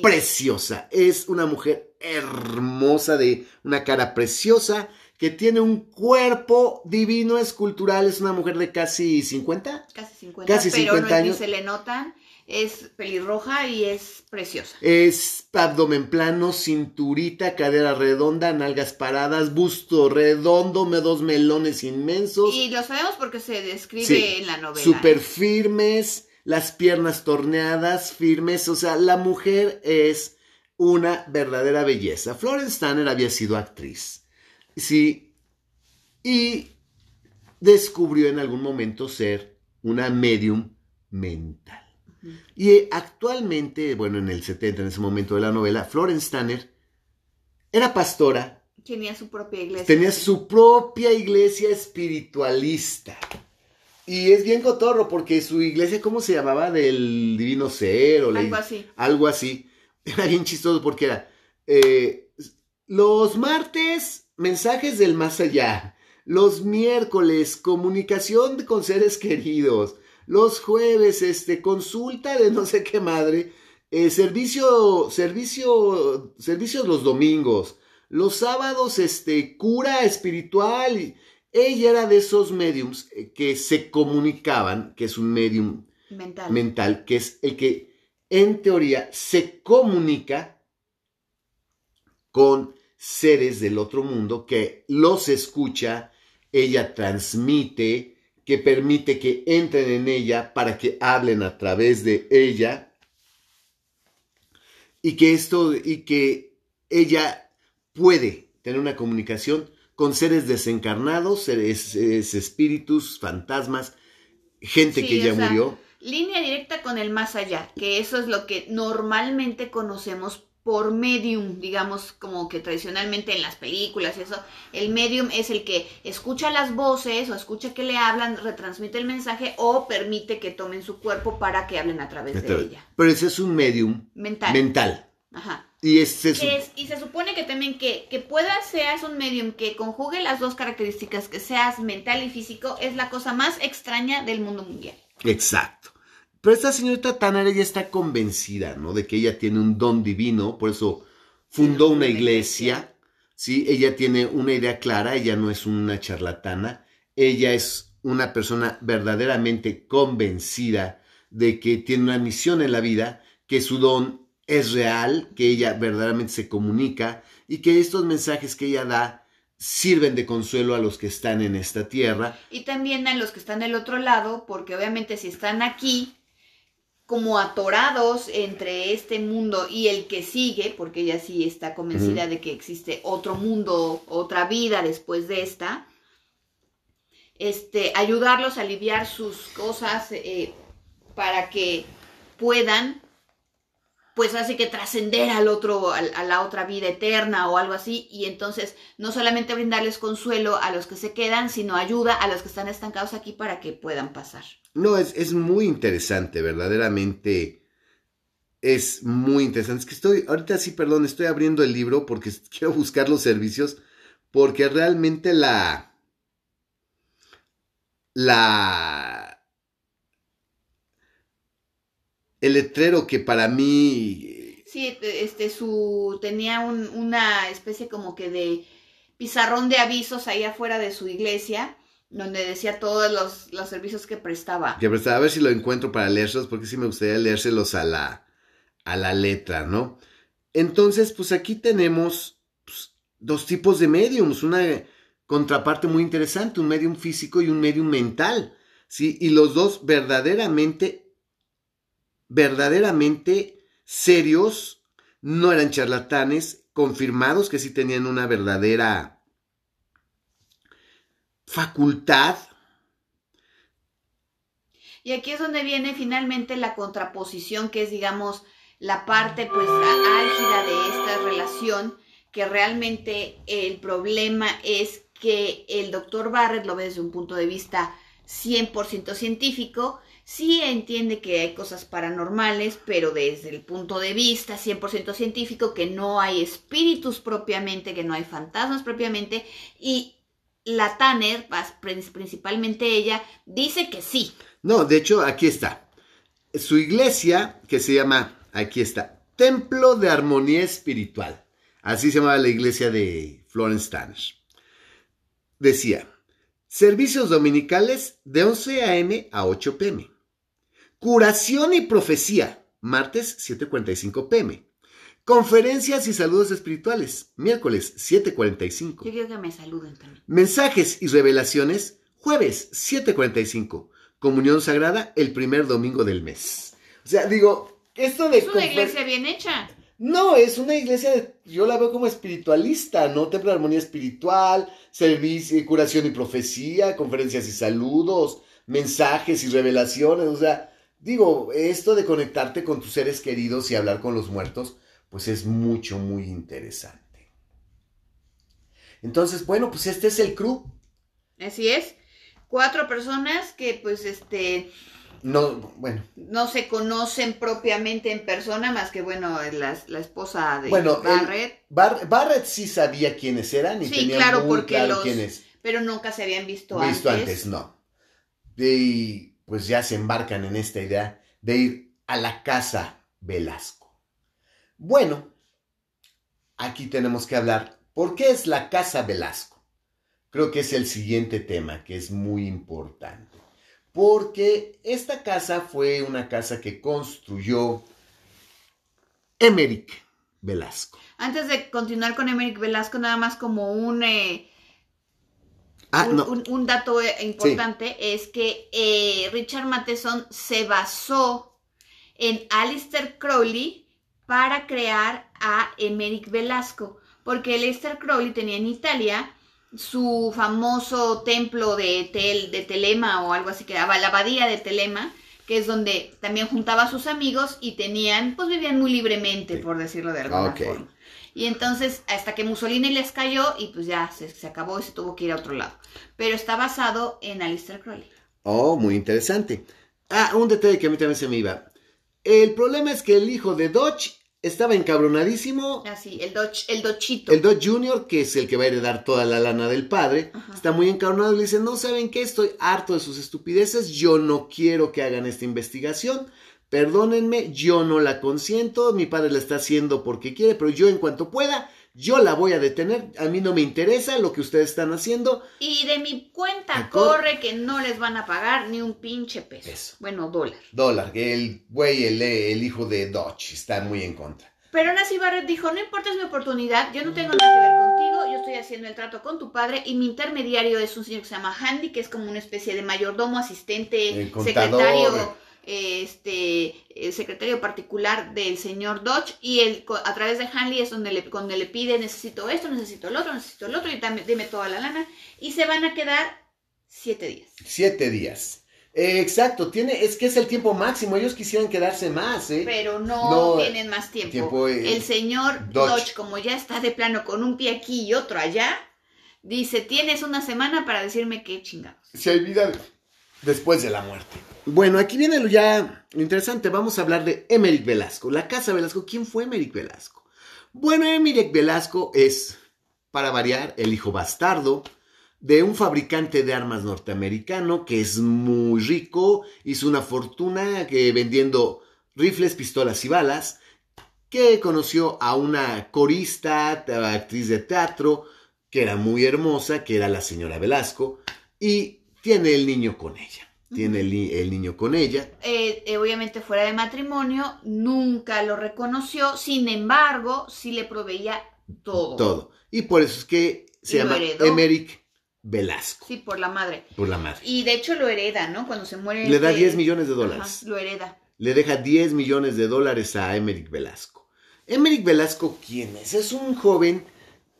preciosa. Es una mujer hermosa de una cara preciosa que tiene un cuerpo divino, escultural, es una mujer de casi 50. Casi 50, casi pero 50 años. se le notan, es pelirroja y es preciosa. Es abdomen plano, cinturita, cadera redonda, nalgas paradas, busto redondo, dos melones inmensos. Y lo sabemos porque se describe en la novela. Súper ¿eh? firmes, las piernas torneadas, firmes, o sea, la mujer es una verdadera belleza. Florence Tanner había sido actriz Sí. Y descubrió en algún momento ser una medium mental. Y actualmente, bueno, en el 70, en ese momento de la novela, Florence Tanner era pastora. Tenía su propia iglesia. Tenía su propia iglesia espiritualista. Y es bien cotorro porque su iglesia, ¿cómo se llamaba? Del Divino Ser o Algo así. Algo así. Era bien chistoso porque era eh, los martes mensajes del más allá. Los miércoles, comunicación con seres queridos. Los jueves, este, consulta de no sé qué madre. Eh, servicio, servicio, servicios los domingos. Los sábados, este, cura espiritual. Ella era de esos mediums eh, que se comunicaban, que es un medium mental. mental, que es el que en teoría se comunica con seres del otro mundo que los escucha, ella transmite, que permite que entren en ella para que hablen a través de ella y que esto y que ella puede tener una comunicación con seres desencarnados, seres, espíritus, fantasmas, gente que ya murió. Línea directa con el más allá, que eso es lo que normalmente conocemos por medium, digamos, como que tradicionalmente en las películas y eso, el medium es el que escucha las voces o escucha que le hablan, retransmite el mensaje o permite que tomen su cuerpo para que hablen a través de ella. Pero ese es un medium mental. mental. Ajá. Y, es, es, y se supone que también que, que pueda seas un medium que conjugue las dos características, que seas mental y físico, es la cosa más extraña del mundo mundial. Exacto. Pero esta señorita Tanner ya está convencida, ¿no? De que ella tiene un don divino, por eso fundó una iglesia, ¿sí? Ella tiene una idea clara, ella no es una charlatana, ella es una persona verdaderamente convencida de que tiene una misión en la vida, que su don es real, que ella verdaderamente se comunica y que estos mensajes que ella da sirven de consuelo a los que están en esta tierra. Y también a los que están del otro lado, porque obviamente si están aquí, como atorados entre este mundo y el que sigue, porque ella sí está convencida de que existe otro mundo, otra vida después de esta, este, ayudarlos a aliviar sus cosas eh, para que puedan pues hace que trascender al otro, a, la otra vida eterna o algo así, y entonces no solamente brindarles consuelo a los que se quedan, sino ayuda a los que están estancados aquí para que puedan pasar. No, es, es muy interesante, verdaderamente es muy interesante. Es que estoy, ahorita sí, perdón, estoy abriendo el libro porque quiero buscar los servicios, porque realmente la... La el letrero que para mí... Sí, este, su, tenía una especie como que de pizarrón de avisos ahí afuera de su iglesia, donde decía todos los, servicios que prestaba. Que prestaba, a ver si lo encuentro para leerlos, porque sí me gustaría leérselos a la, a la letra, ¿no? Entonces, pues aquí tenemos pues, dos tipos de mediums, una contraparte muy interesante, un medium físico y un medium mental, ¿sí? Y los dos verdaderamente verdaderamente serios, no eran charlatanes, confirmados que sí tenían una verdadera facultad. Y aquí es donde viene finalmente la contraposición, que es, digamos, la parte pues álgida de esta relación, que realmente el problema es que el doctor Barrett lo ve desde un punto de vista 100% científico, sí entiende que hay cosas paranormales, pero desde el punto de vista 100% científico, que no hay espíritus propiamente, que no hay fantasmas propiamente, y la Tanner, principalmente ella, dice que sí. No, de hecho, aquí está. Su iglesia, que se llama, aquí está, Templo de Armonía Espiritual. Así se llamaba la iglesia de Florence Tanner. Decía, servicios dominicales de 11 a.m. a 8 p.m. Curación y profecía, martes 7.45 pm. Conferencias y saludos espirituales, miércoles 7.45. Yo quiero que me saluden también. Mensajes y revelaciones, jueves 7.45. Comunión sagrada, el primer domingo del mes. O sea, digo, esto de... Es una iglesia bien hecha. No, es una iglesia, yo la veo como espiritualista, ¿no? Templo de armonía espiritual, servicio, curación y profecía, conferencias y saludos, mensajes y revelaciones, o sea, Digo, esto de conectarte con tus seres queridos y hablar con los muertos, pues es mucho, muy interesante. Entonces, bueno, pues este es el crew. Así es. Cuatro personas que pues este... No, bueno. No se conocen propiamente en persona, más que, bueno, la, la esposa de bueno, Barrett. Barrett sí sabía quiénes eran y sí, claro, porque los, Pero nunca se habían visto, antes. Visto antes, no. Y pues ya se embarcan en esta idea de ir a la casa Velasco. Bueno, aquí tenemos que hablar, ¿por qué es la casa Velasco? Creo que es el siguiente tema que es muy importante. Porque esta casa fue una casa que construyó Emerick Velasco. Antes de continuar con Emerick Velasco, nada más como un... Eh, Ah, un, dato eh, importante es que eh, Richard Matheson se basó en Alistair Crowley para crear a Emerick Velasco, porque Alistair Crowley tenía en Italia su famoso templo de, de Telema o algo así que era la abadía de Telema, que es donde también juntaba a sus amigos y tenían, pues vivían muy libremente, por decirlo de alguna forma. Y entonces, hasta que Mussolini les cayó y pues ya se, acabó y se tuvo que ir a otro lado. Pero está basado en Alistair Crowley. Oh, muy interesante. Ah, un detalle que a mí también se me iba. El problema es que el hijo de Dodge estaba encabronadísimo. Ah, sí, el Dodge, el Dochito. El Dodge Junior, que es el que va a heredar toda la lana del padre, está muy encabronado y le dice, no saben qué, estoy harto de sus estupideces, yo no quiero que hagan esta investigación, Perdónenme, yo no la consiento, mi padre la está haciendo porque quiere, pero yo en cuanto pueda, yo la voy a detener, a mí no me interesa lo que ustedes están haciendo. Y de mi cuenta corre que no les van a pagar ni un pinche peso. Bueno, dólar. Dólar, el güey, el, el hijo de Dodge, está muy en contra. Pero Nancy Barrett dijo, no importa, es mi oportunidad, yo no tengo nada que ver contigo, yo estoy haciendo el trato con tu padre y mi intermediario es un señor que se llama Handy, que es como una especie de mayordomo, asistente, secretario este el secretario particular del señor Dodge y el, a través de Hanley es donde le, donde le pide necesito esto, necesito el otro, necesito el otro y también dime toda la lana y se van a quedar siete días. Siete días. Eh, exacto, tiene, es que es el tiempo máximo, ellos quisieran quedarse más, ¿eh? Pero no, tienen más tiempo. Eh, el señor Dodge. como ya está de plano con un pie aquí y otro allá, dice, tienes una semana para decirme qué chingados. Se olvida después de la muerte. Bueno, aquí viene lo ya interesante. Vamos a hablar de Emerick Velasco, la casa Velasco. ¿Quién fue Emerick Velasco? Bueno, Emerick Velasco es, para variar, el hijo bastardo de un fabricante de armas norteamericano que es muy rico, hizo una fortuna que vendiendo rifles, pistolas y balas, que conoció a una corista, actriz de teatro, que era muy hermosa, que era la señora Velasco, y tiene el niño con ella tiene el, niño con ella. Eh, eh, obviamente fuera de matrimonio, nunca lo reconoció, sin embargo, sí le proveía todo. Todo. Y por eso es que se llama Emerick Velasco. Sí, por la madre. Por la madre. Y de hecho lo hereda, ¿no? Cuando se muere. Le da 10 millones de dólares. lo hereda. Le deja 10 millones de dólares a Emerick Velasco. Emerick Velasco, ¿quién es? Es un joven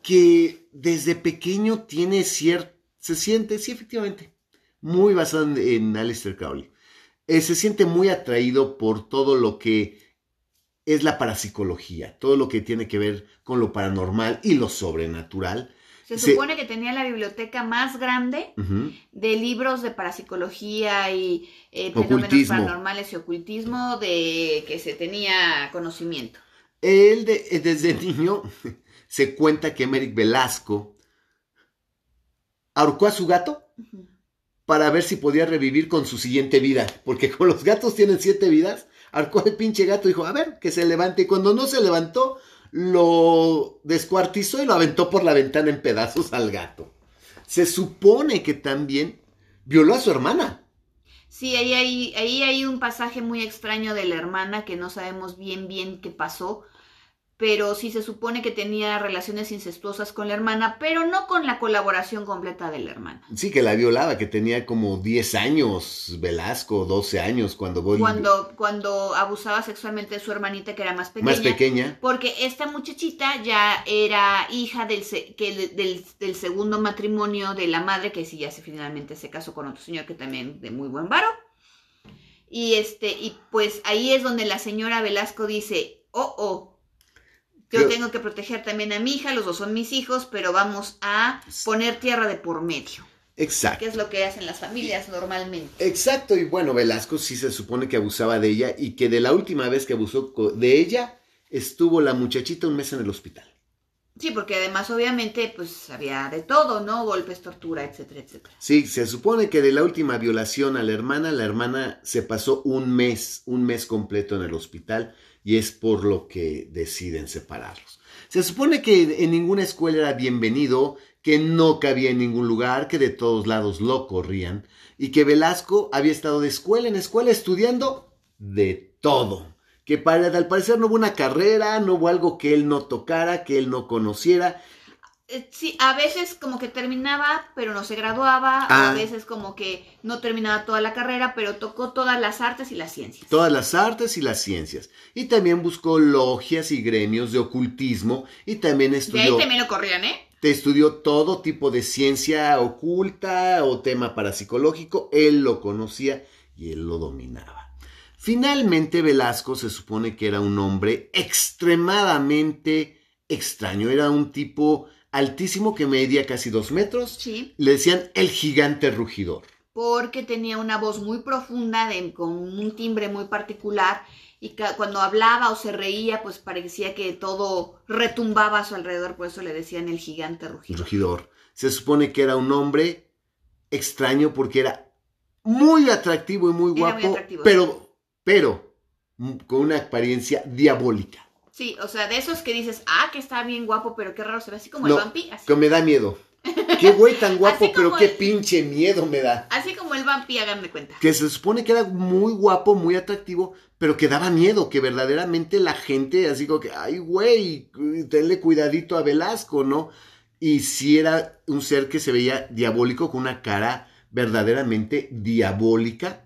que desde pequeño tiene cierto. Se siente, sí, efectivamente, muy basado en, en Aleister Crowley. Eh, se siente muy atraído por todo lo que es la parapsicología, todo lo que tiene que ver con lo paranormal y lo sobrenatural. Se Se- supone que tenía la biblioteca más grande de libros de parapsicología y eh, fenómenos paranormales y ocultismo de que se tenía conocimiento. Él de- eh, desde niño se cuenta que Emerick Velasco ahorcó a su gato. Para ver si podía revivir con su siguiente vida. Porque como los gatos tienen siete vidas, ahorcó al pinche gato y dijo, a ver, que se levante. Y cuando no se levantó, lo descuartizó y lo aventó por la ventana en pedazos al gato. Se supone que también violó a su hermana. Sí, ahí hay, ahí hay un pasaje muy extraño de la hermana que no sabemos bien bien qué pasó, pero sí se supone que tenía relaciones incestuosas con la hermana, pero no con la colaboración completa de la hermana. Sí, que la violaba, que tenía como 10 años, Velasco, 12 años, cuando voy Cuando, cuando abusaba sexualmente de su hermanita que era más pequeña. más pequeña. Porque esta muchachita ya era hija del, que, del, del segundo matrimonio de la madre, que sí ya se finalmente se casó con otro señor que también de muy buen varo. Y este, y pues ahí es donde la señora Velasco dice, oh, oh, yo tengo que proteger también a mi hija, los dos son mis hijos, pero vamos a poner tierra de por medio, Exacto. que es lo que hacen las familias normalmente. Exacto, y bueno, Velasco sí se supone que abusaba de ella y que de la última vez que abusó de ella estuvo la muchachita un mes en el hospital. Sí, porque además obviamente pues había de todo, ¿no? Golpes, tortura, etcétera, etcétera. Sí, se supone que de la última violación a la hermana, la hermana se pasó un mes, un mes completo en el hospital y es por lo que deciden separarlos. Se supone que en ninguna escuela era bienvenido, que no cabía en ningún lugar, que de todos lados lo corrían y que Velasco había estado de escuela en escuela estudiando de todo. Que para, al parecer no hubo una carrera, no hubo algo que él no tocara, que él no conociera. Eh, Sí, a veces como que terminaba, pero no se graduaba, Ah. a veces como que no terminaba toda la carrera, pero tocó todas las artes y las ciencias. todas las artes y las ciencias. Y también buscó logias y gremios de ocultismo y también De ahí estudió, también lo corrían, ¿eh? te estudió todo tipo de ciencia oculta o tema parapsicológico. Él lo conocía y él lo dominaba. Finalmente Velasco se supone que era un hombre extremadamente extraño. Era un tipo altísimo que medía casi dos metros. Sí, Le decían el gigante rugidor. porque tenía una voz muy profunda, de, con un timbre muy particular, y cuando hablaba o se reía, pues parecía que todo retumbaba a su alrededor, por eso le decían el gigante rugido. regidor. Se supone que era un hombre extraño porque era muy atractivo y muy guapo, pero, pero con una apariencia diabólica, Sí, o sea, de esos que dices, ah, que está bien guapo, pero qué raro se ve, así como No, el vampi, así. que me da miedo. Qué güey tan guapo, pero qué el- pinche miedo me da. Así como el vampi, hagan de cuenta. Que se supone que era muy guapo, muy atractivo, pero que daba miedo, que verdaderamente la gente, así como que, ay, güey, tenle cuidadito a Velasco, ¿no? Y si era un ser que se veía diabólico, con una cara verdaderamente diabólica.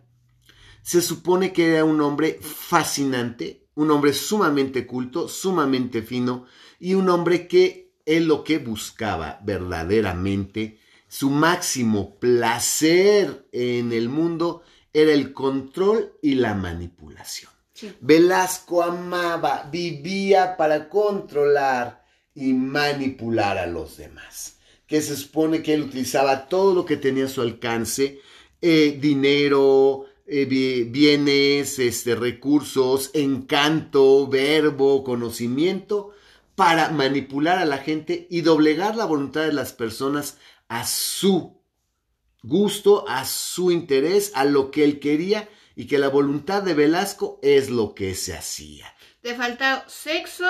Se supone que era un hombre fascinante, un hombre sumamente culto, sumamente fino, y un hombre que él lo que buscaba verdaderamente, su máximo placer en el mundo era el control y la manipulación. Sí. Velasco amaba, vivía para controlar y manipular a los demás. Que se supone que él utilizaba todo lo que tenía a su alcance, eh, dinero, eh, bi- bienes, este, recursos, encanto, verbo, conocimiento, para manipular a la gente y doblegar la voluntad de las personas a su gusto, a su interés, a lo que él quería y que la voluntad de Velasco es lo que se hacía. Te falta sexo,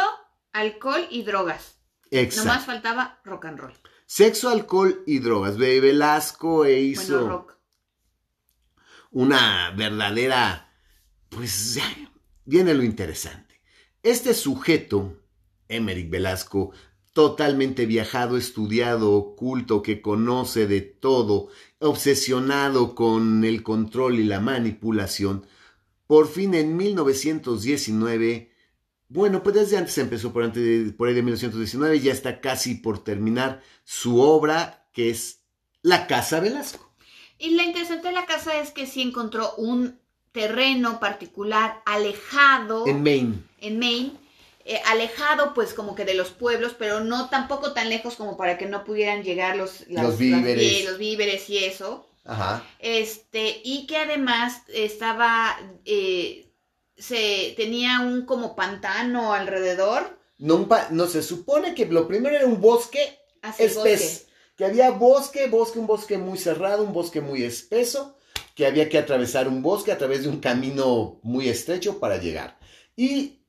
alcohol y drogas. Exacto. Nomás faltaba rock and roll. Sexo, alcohol y drogas. Ve- Velasco e hizo Bueno, rock. Una verdadera... Pues viene lo interesante. Este sujeto, Emerick Velasco, totalmente viajado, estudiado, oculto, que conoce de todo, obsesionado con el control y la manipulación, por fin en 1919, bueno, pues desde antes empezó por, antes por ahí de 1919, ya está casi por terminar su obra, que es La Casa Velasco. Y lo interesante de la casa es que sí encontró un terreno particular alejado En Maine. en Maine eh, alejado pues como que de los pueblos, pero no tampoco tan lejos como para que no pudieran llegar los, las- Los las- víveres. los víveres y eso. Ajá. Este, y que además estaba, eh, se tenía un como pantano alrededor. No, un pa- no, se supone que lo primero era un bosque Así espeso. Que había bosque, bosque, un bosque muy cerrado, un bosque muy espeso, que había que atravesar un bosque a través de un camino muy estrecho para llegar. Y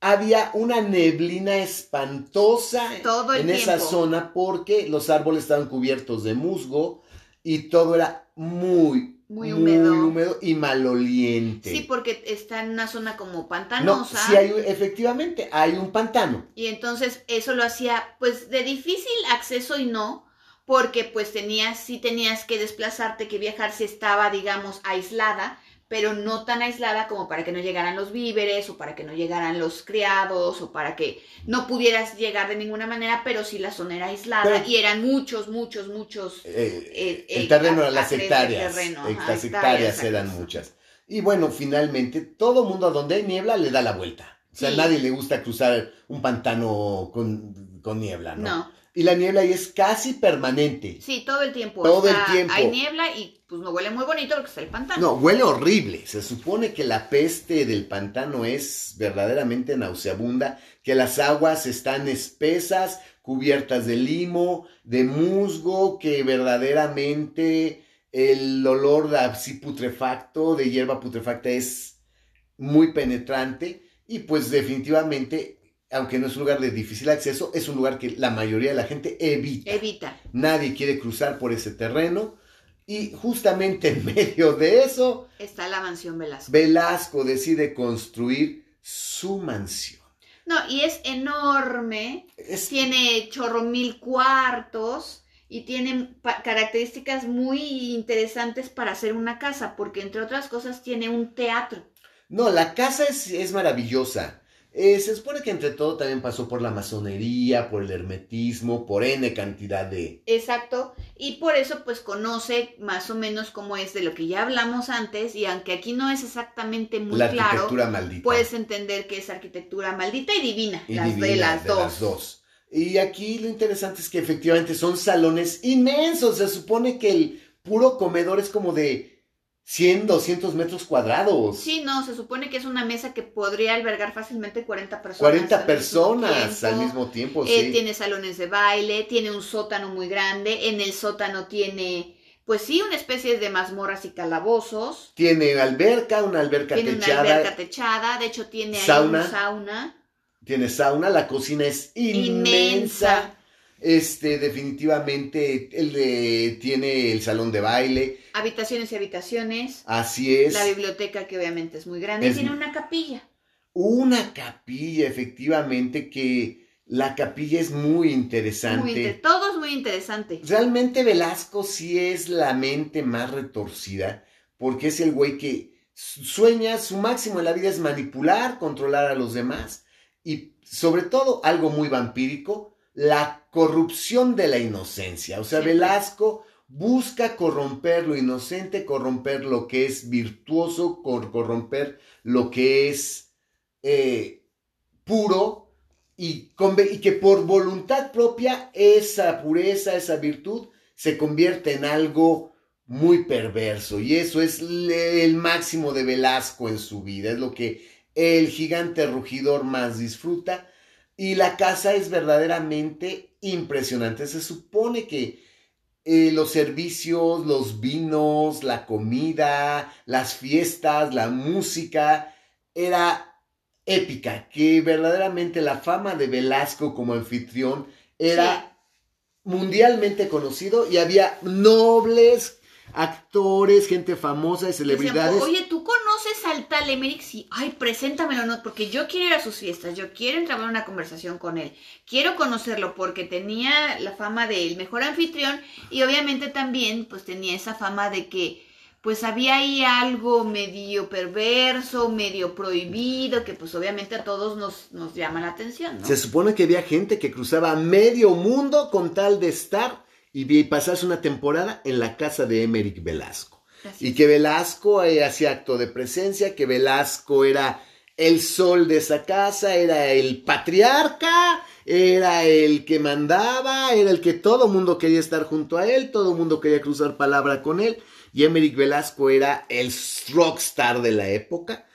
había una neblina espantosa Todo en esa zona porque los árboles estaban cubiertos de musgo y todo era muy, Muy húmedo. húmedo y maloliente. Sí, porque está en una zona como no, pantanosa. sí hay, efectivamente, hay un pantano. Y entonces eso lo hacía pues de difícil acceso y no, porque pues tenías, sí tenías que desplazarte, que viajar si estaba, digamos, aislada, pero no tan aislada como para que no llegaran los víveres o para que no llegaran los criados o para que no pudieras llegar de ninguna manera, pero sí la zona era aislada Pero- y eran muchos, muchos, muchos. Eh, Eh, el terreno, a- las hectáreas. terreno, las hectáreas, hectáreas eran muchas. Y bueno, finalmente, todo mundo a donde hay niebla le da la vuelta. O sea, Sí. a nadie le gusta cruzar un pantano con, con niebla, ¿no? No, Y la niebla ahí es casi permanente. sí, todo el tiempo. Todo el tiempo. Hay niebla y pues no huele muy bonito porque está el pantano. No, huele horrible. Se supone que la peste del pantano es verdaderamente nauseabunda, que las aguas están espesas, cubiertas de limo, de musgo, que verdaderamente el olor así putrefacto, de hierba putrefacta, es muy penetrante y pues definitivamente, aunque no es un lugar de difícil acceso, es un lugar que la mayoría de la gente evita. Evita. Nadie quiere cruzar por ese terreno. Y justamente en medio de eso, Está la mansión Velasco. Velasco decide construir su mansión. No, y es enorme, Es- tiene chorro mil cuartos y tiene características muy interesantes para hacer una casa, porque entre otras cosas tiene un teatro. no, la casa es, es maravillosa. Eh, se supone que entre todo también pasó por la masonería, por el hermetismo, por N cantidad de... Exacto, y por eso pues conoce más o menos cómo es de lo que ya hablamos antes, y aunque aquí no es exactamente muy la claro, arquitectura maldita. puedes entender que es arquitectura maldita y divina, y las de divina, las de dos. las dos. Y aquí lo interesante es que efectivamente son salones inmensos. Se supone que el puro comedor es como de 100, 200 metros cuadrados. Sí, no, se supone que es una mesa que podría albergar fácilmente 40 personas. 40 al mismo personas tiempo. al mismo tiempo, Eh, sí. Tiene salones de baile, tiene un sótano muy grande, en el sótano tiene, pues sí, una especie de mazmorras y calabozos, Tiene alberca, una alberca tiene una techada, alberca techada, de hecho tiene ahí Sauna. un sauna tiene sauna, la cocina es inmensa. inmensa. Este, definitivamente, el de- tiene el salón de baile, Habitaciones y habitaciones, así es. la biblioteca que obviamente es muy grande, y tiene una capilla. Una capilla, efectivamente, que la capilla es muy interesante. Muy inter- todo es muy interesante. Realmente Velasco sí es la mente más retorcida, porque es el güey que sueña, su máximo en la vida es manipular, controlar a los demás y sobre todo algo muy vampírico, la corrupción de la inocencia. O sea. Velasco busca corromper lo inocente, corromper lo que es virtuoso, cor- corromper lo que es eh, puro y, y que por voluntad propia esa pureza, esa virtud se convierte en algo muy perverso. Y eso es el máximo de Velasco en su vida, es lo que el gigante rugidor más disfruta. Y la casa es verdaderamente impresionante. Se supone que eh, los servicios, los vinos, la comida, las fiestas, la música, era épica, que verdaderamente la fama de Velasco como anfitrión era mundialmente conocido y había nobles actores, gente famosa y celebridades. Oye, ¿tú conoces al tal Emmerich? Sí, ay, preséntamelo, no, porque yo quiero ir a sus fiestas, yo quiero entrar en una conversación con él, quiero conocerlo porque tenía la fama del mejor anfitrión y obviamente también pues tenía esa fama de que pues había ahí algo medio perverso, medio prohibido, que pues obviamente a todos nos, nos llama la atención, ¿no? Se supone que había gente que cruzaba medio mundo con tal de estar y pasarse una temporada en la casa de Emerick Velasco. Así Y que Velasco eh, hacía acto de presencia, que Velasco era el sol de esa casa, era el patriarca, era el que mandaba, era el que todo mundo quería estar junto a él, todo mundo quería cruzar palabra con él. Y Emerick Velasco era el rockstar de la época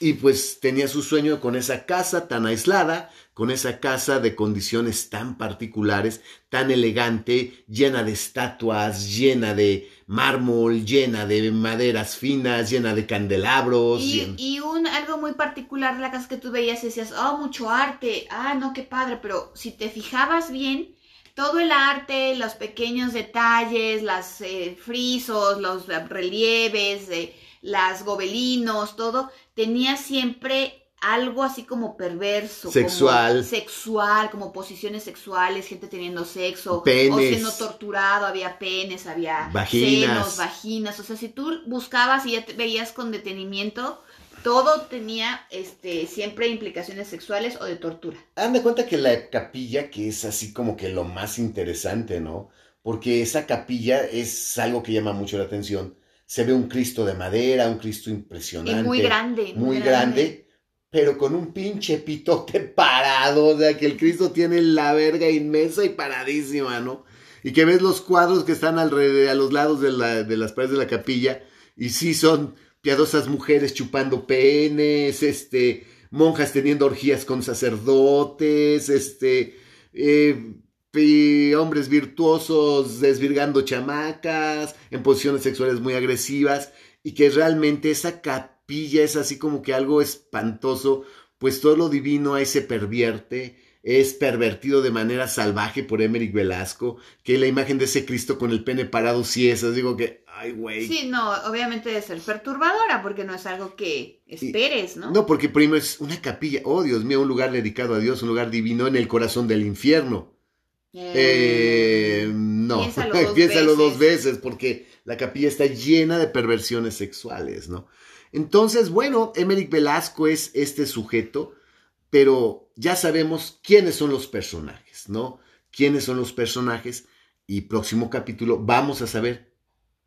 y pues tenía su sueño con esa casa tan aislada, con esa casa de condiciones tan particulares, tan elegante, llena de estatuas, llena de mármol, llena de maderas finas, llena de candelabros. Y, un algo muy particular de la casa que tú veías decías, oh, mucho arte, ah, no, qué padre, pero si te fijabas bien, todo el arte, los pequeños detalles, las eh, frisos, los relieves, eh, las gobelinos, todo, tenía siempre algo así como perverso. Sexual. sexual, como posiciones sexuales, gente teniendo sexo. Penes. O siendo torturado, había penes, había vaginas. senos, vaginas. O sea, si tú buscabas y ya te veías con detenimiento, todo tenía este, siempre implicaciones sexuales o de tortura. Han de cuenta que la capilla, que es así como que lo más interesante, ¿no? Porque esa capilla es algo que llama mucho la atención. Se ve un Cristo de madera, un Cristo impresionante. Y muy grande. Muy, grande. Pero con un pinche pitote parado. O sea, que el Cristo tiene la verga inmensa y paradísima, ¿no? Y que ves los cuadros que están alrededor, a los lados de, las paredes de la capilla. Y sí son piadosas mujeres chupando penes, este, monjas teniendo orgías con sacerdotes, este, eh, hombres virtuosos desvirgando chamacas, en posiciones sexuales muy agresivas, y que realmente esa capilla es así como que algo espantoso, pues todo lo divino ahí se pervierte, es pervertido de manera salvaje por Emerick Velasco, que la imagen de ese Cristo con el pene parado sí es, digo que Ay, güey. Sí, no, obviamente debe ser perturbadora porque no es algo que esperes, ¿no? No, porque primero es una capilla, oh Dios mío, un lugar dedicado a Dios, un lugar divino en el corazón del infierno. Eh, no, piénsalo, dos, veces. porque la capilla está llena de perversiones sexuales, ¿no? Entonces, bueno, Emerick Velasco es este sujeto, pero ya sabemos quiénes son los personajes, ¿no? Quiénes son los personajes y próximo capítulo vamos a saber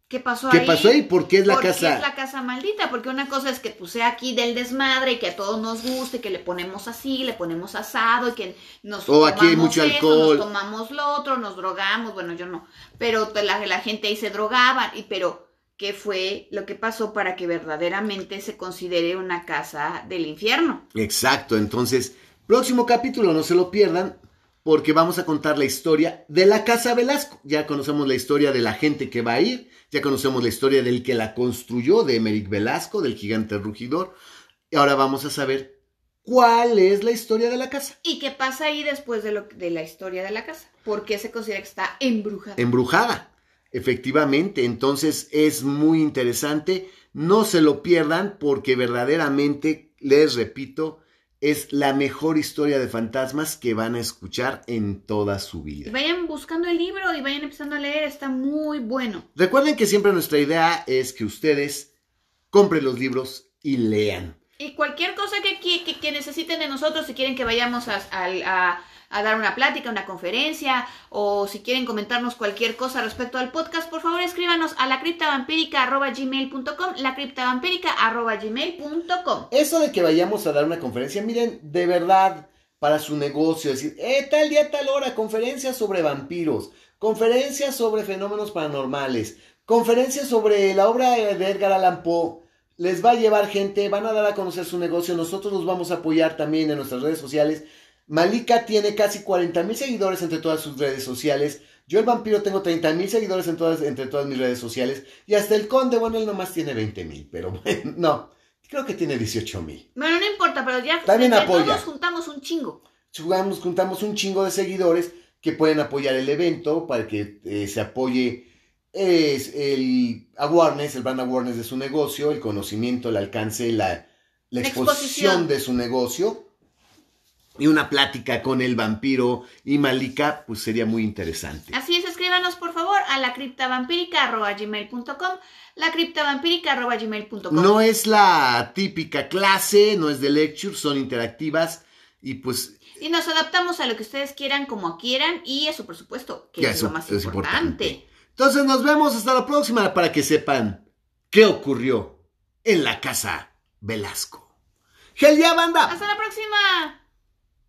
¿Qué pasó ahí? ¿Qué pasó ahí? ¿Por qué es la ¿Por casa? Qué es la casa maldita? Porque una cosa es que pues sea aquí del desmadre y que a todos nos guste, que le ponemos así, le ponemos asado y que nos oh, aquí hay mucho alcohol. nos tomamos lo otro, nos drogamos, bueno, yo no, pero la, la gente ahí se drogaba, y pero ¿qué fue lo que pasó para que verdaderamente se considere una casa del infierno? Exacto, entonces, próximo capítulo, no se lo pierdan, porque vamos a contar la historia de la Casa Velasco. Ya conocemos la historia de la gente que va a ir, ya conocemos la historia del que la construyó, de Emerick Velasco, del gigante rugidor. Y ahora vamos a saber cuál es la historia de la casa. ¿Y qué pasa ahí después de, lo, de la historia de la casa? ¿Por qué se considera que está embrujada? Embrujada, efectivamente. Entonces es muy interesante. No se lo pierdan porque verdaderamente, les repito, es la mejor historia de fantasmas que van a escuchar en toda su vida. Vayan buscando el libro y vayan empezando a leer, está muy bueno. Recuerden que siempre nuestra idea es que ustedes compren los libros y lean. Y cualquier cosa que, que, necesiten de nosotros, si quieren que vayamos a a dar una plática, una conferencia, o si quieren comentarnos cualquier cosa respecto al podcast, por favor escríbanos a la criptavampírica.gmail.com. Eso de que vayamos a dar una conferencia, miren, de verdad, para su negocio, decir, eh, tal día, tal hora, conferencia sobre vampiros, conferencia sobre fenómenos paranormales, conferencia sobre la obra de Edgar Allan Poe, les va a llevar gente, van a dar a conocer su negocio, nosotros los vamos a apoyar también en nuestras redes sociales Malika tiene casi 40 mil seguidores entre todas sus redes sociales. Yo el vampiro tengo 30 mil seguidores en todas, entre todas mis redes sociales. Y hasta el conde, bueno, él nomás tiene 20 mil, pero bueno, no. Creo que tiene 18 mil. Bueno, no importa, pero ya También apoya. todos juntamos un chingo. Jugamos, juntamos un chingo de seguidores que pueden apoyar el evento para que eh, se apoye es el awareness, el brand awareness de su negocio, el conocimiento, el alcance, la, la exposición de su negocio y una plática con el vampiro y Malika, pues sería muy interesante. Así es, escríbanos por favor a la criptavampírica.gmail.com la No es la típica clase, no es de lecture, son interactivas y pues... Y nos adaptamos a lo que ustedes quieran, como quieran y eso, por supuesto, que es lo más importante. Entonces nos vemos hasta la próxima para que sepan qué ocurrió en la casa Velasco. ¡Gel ya, banda! ¡Hasta la próxima!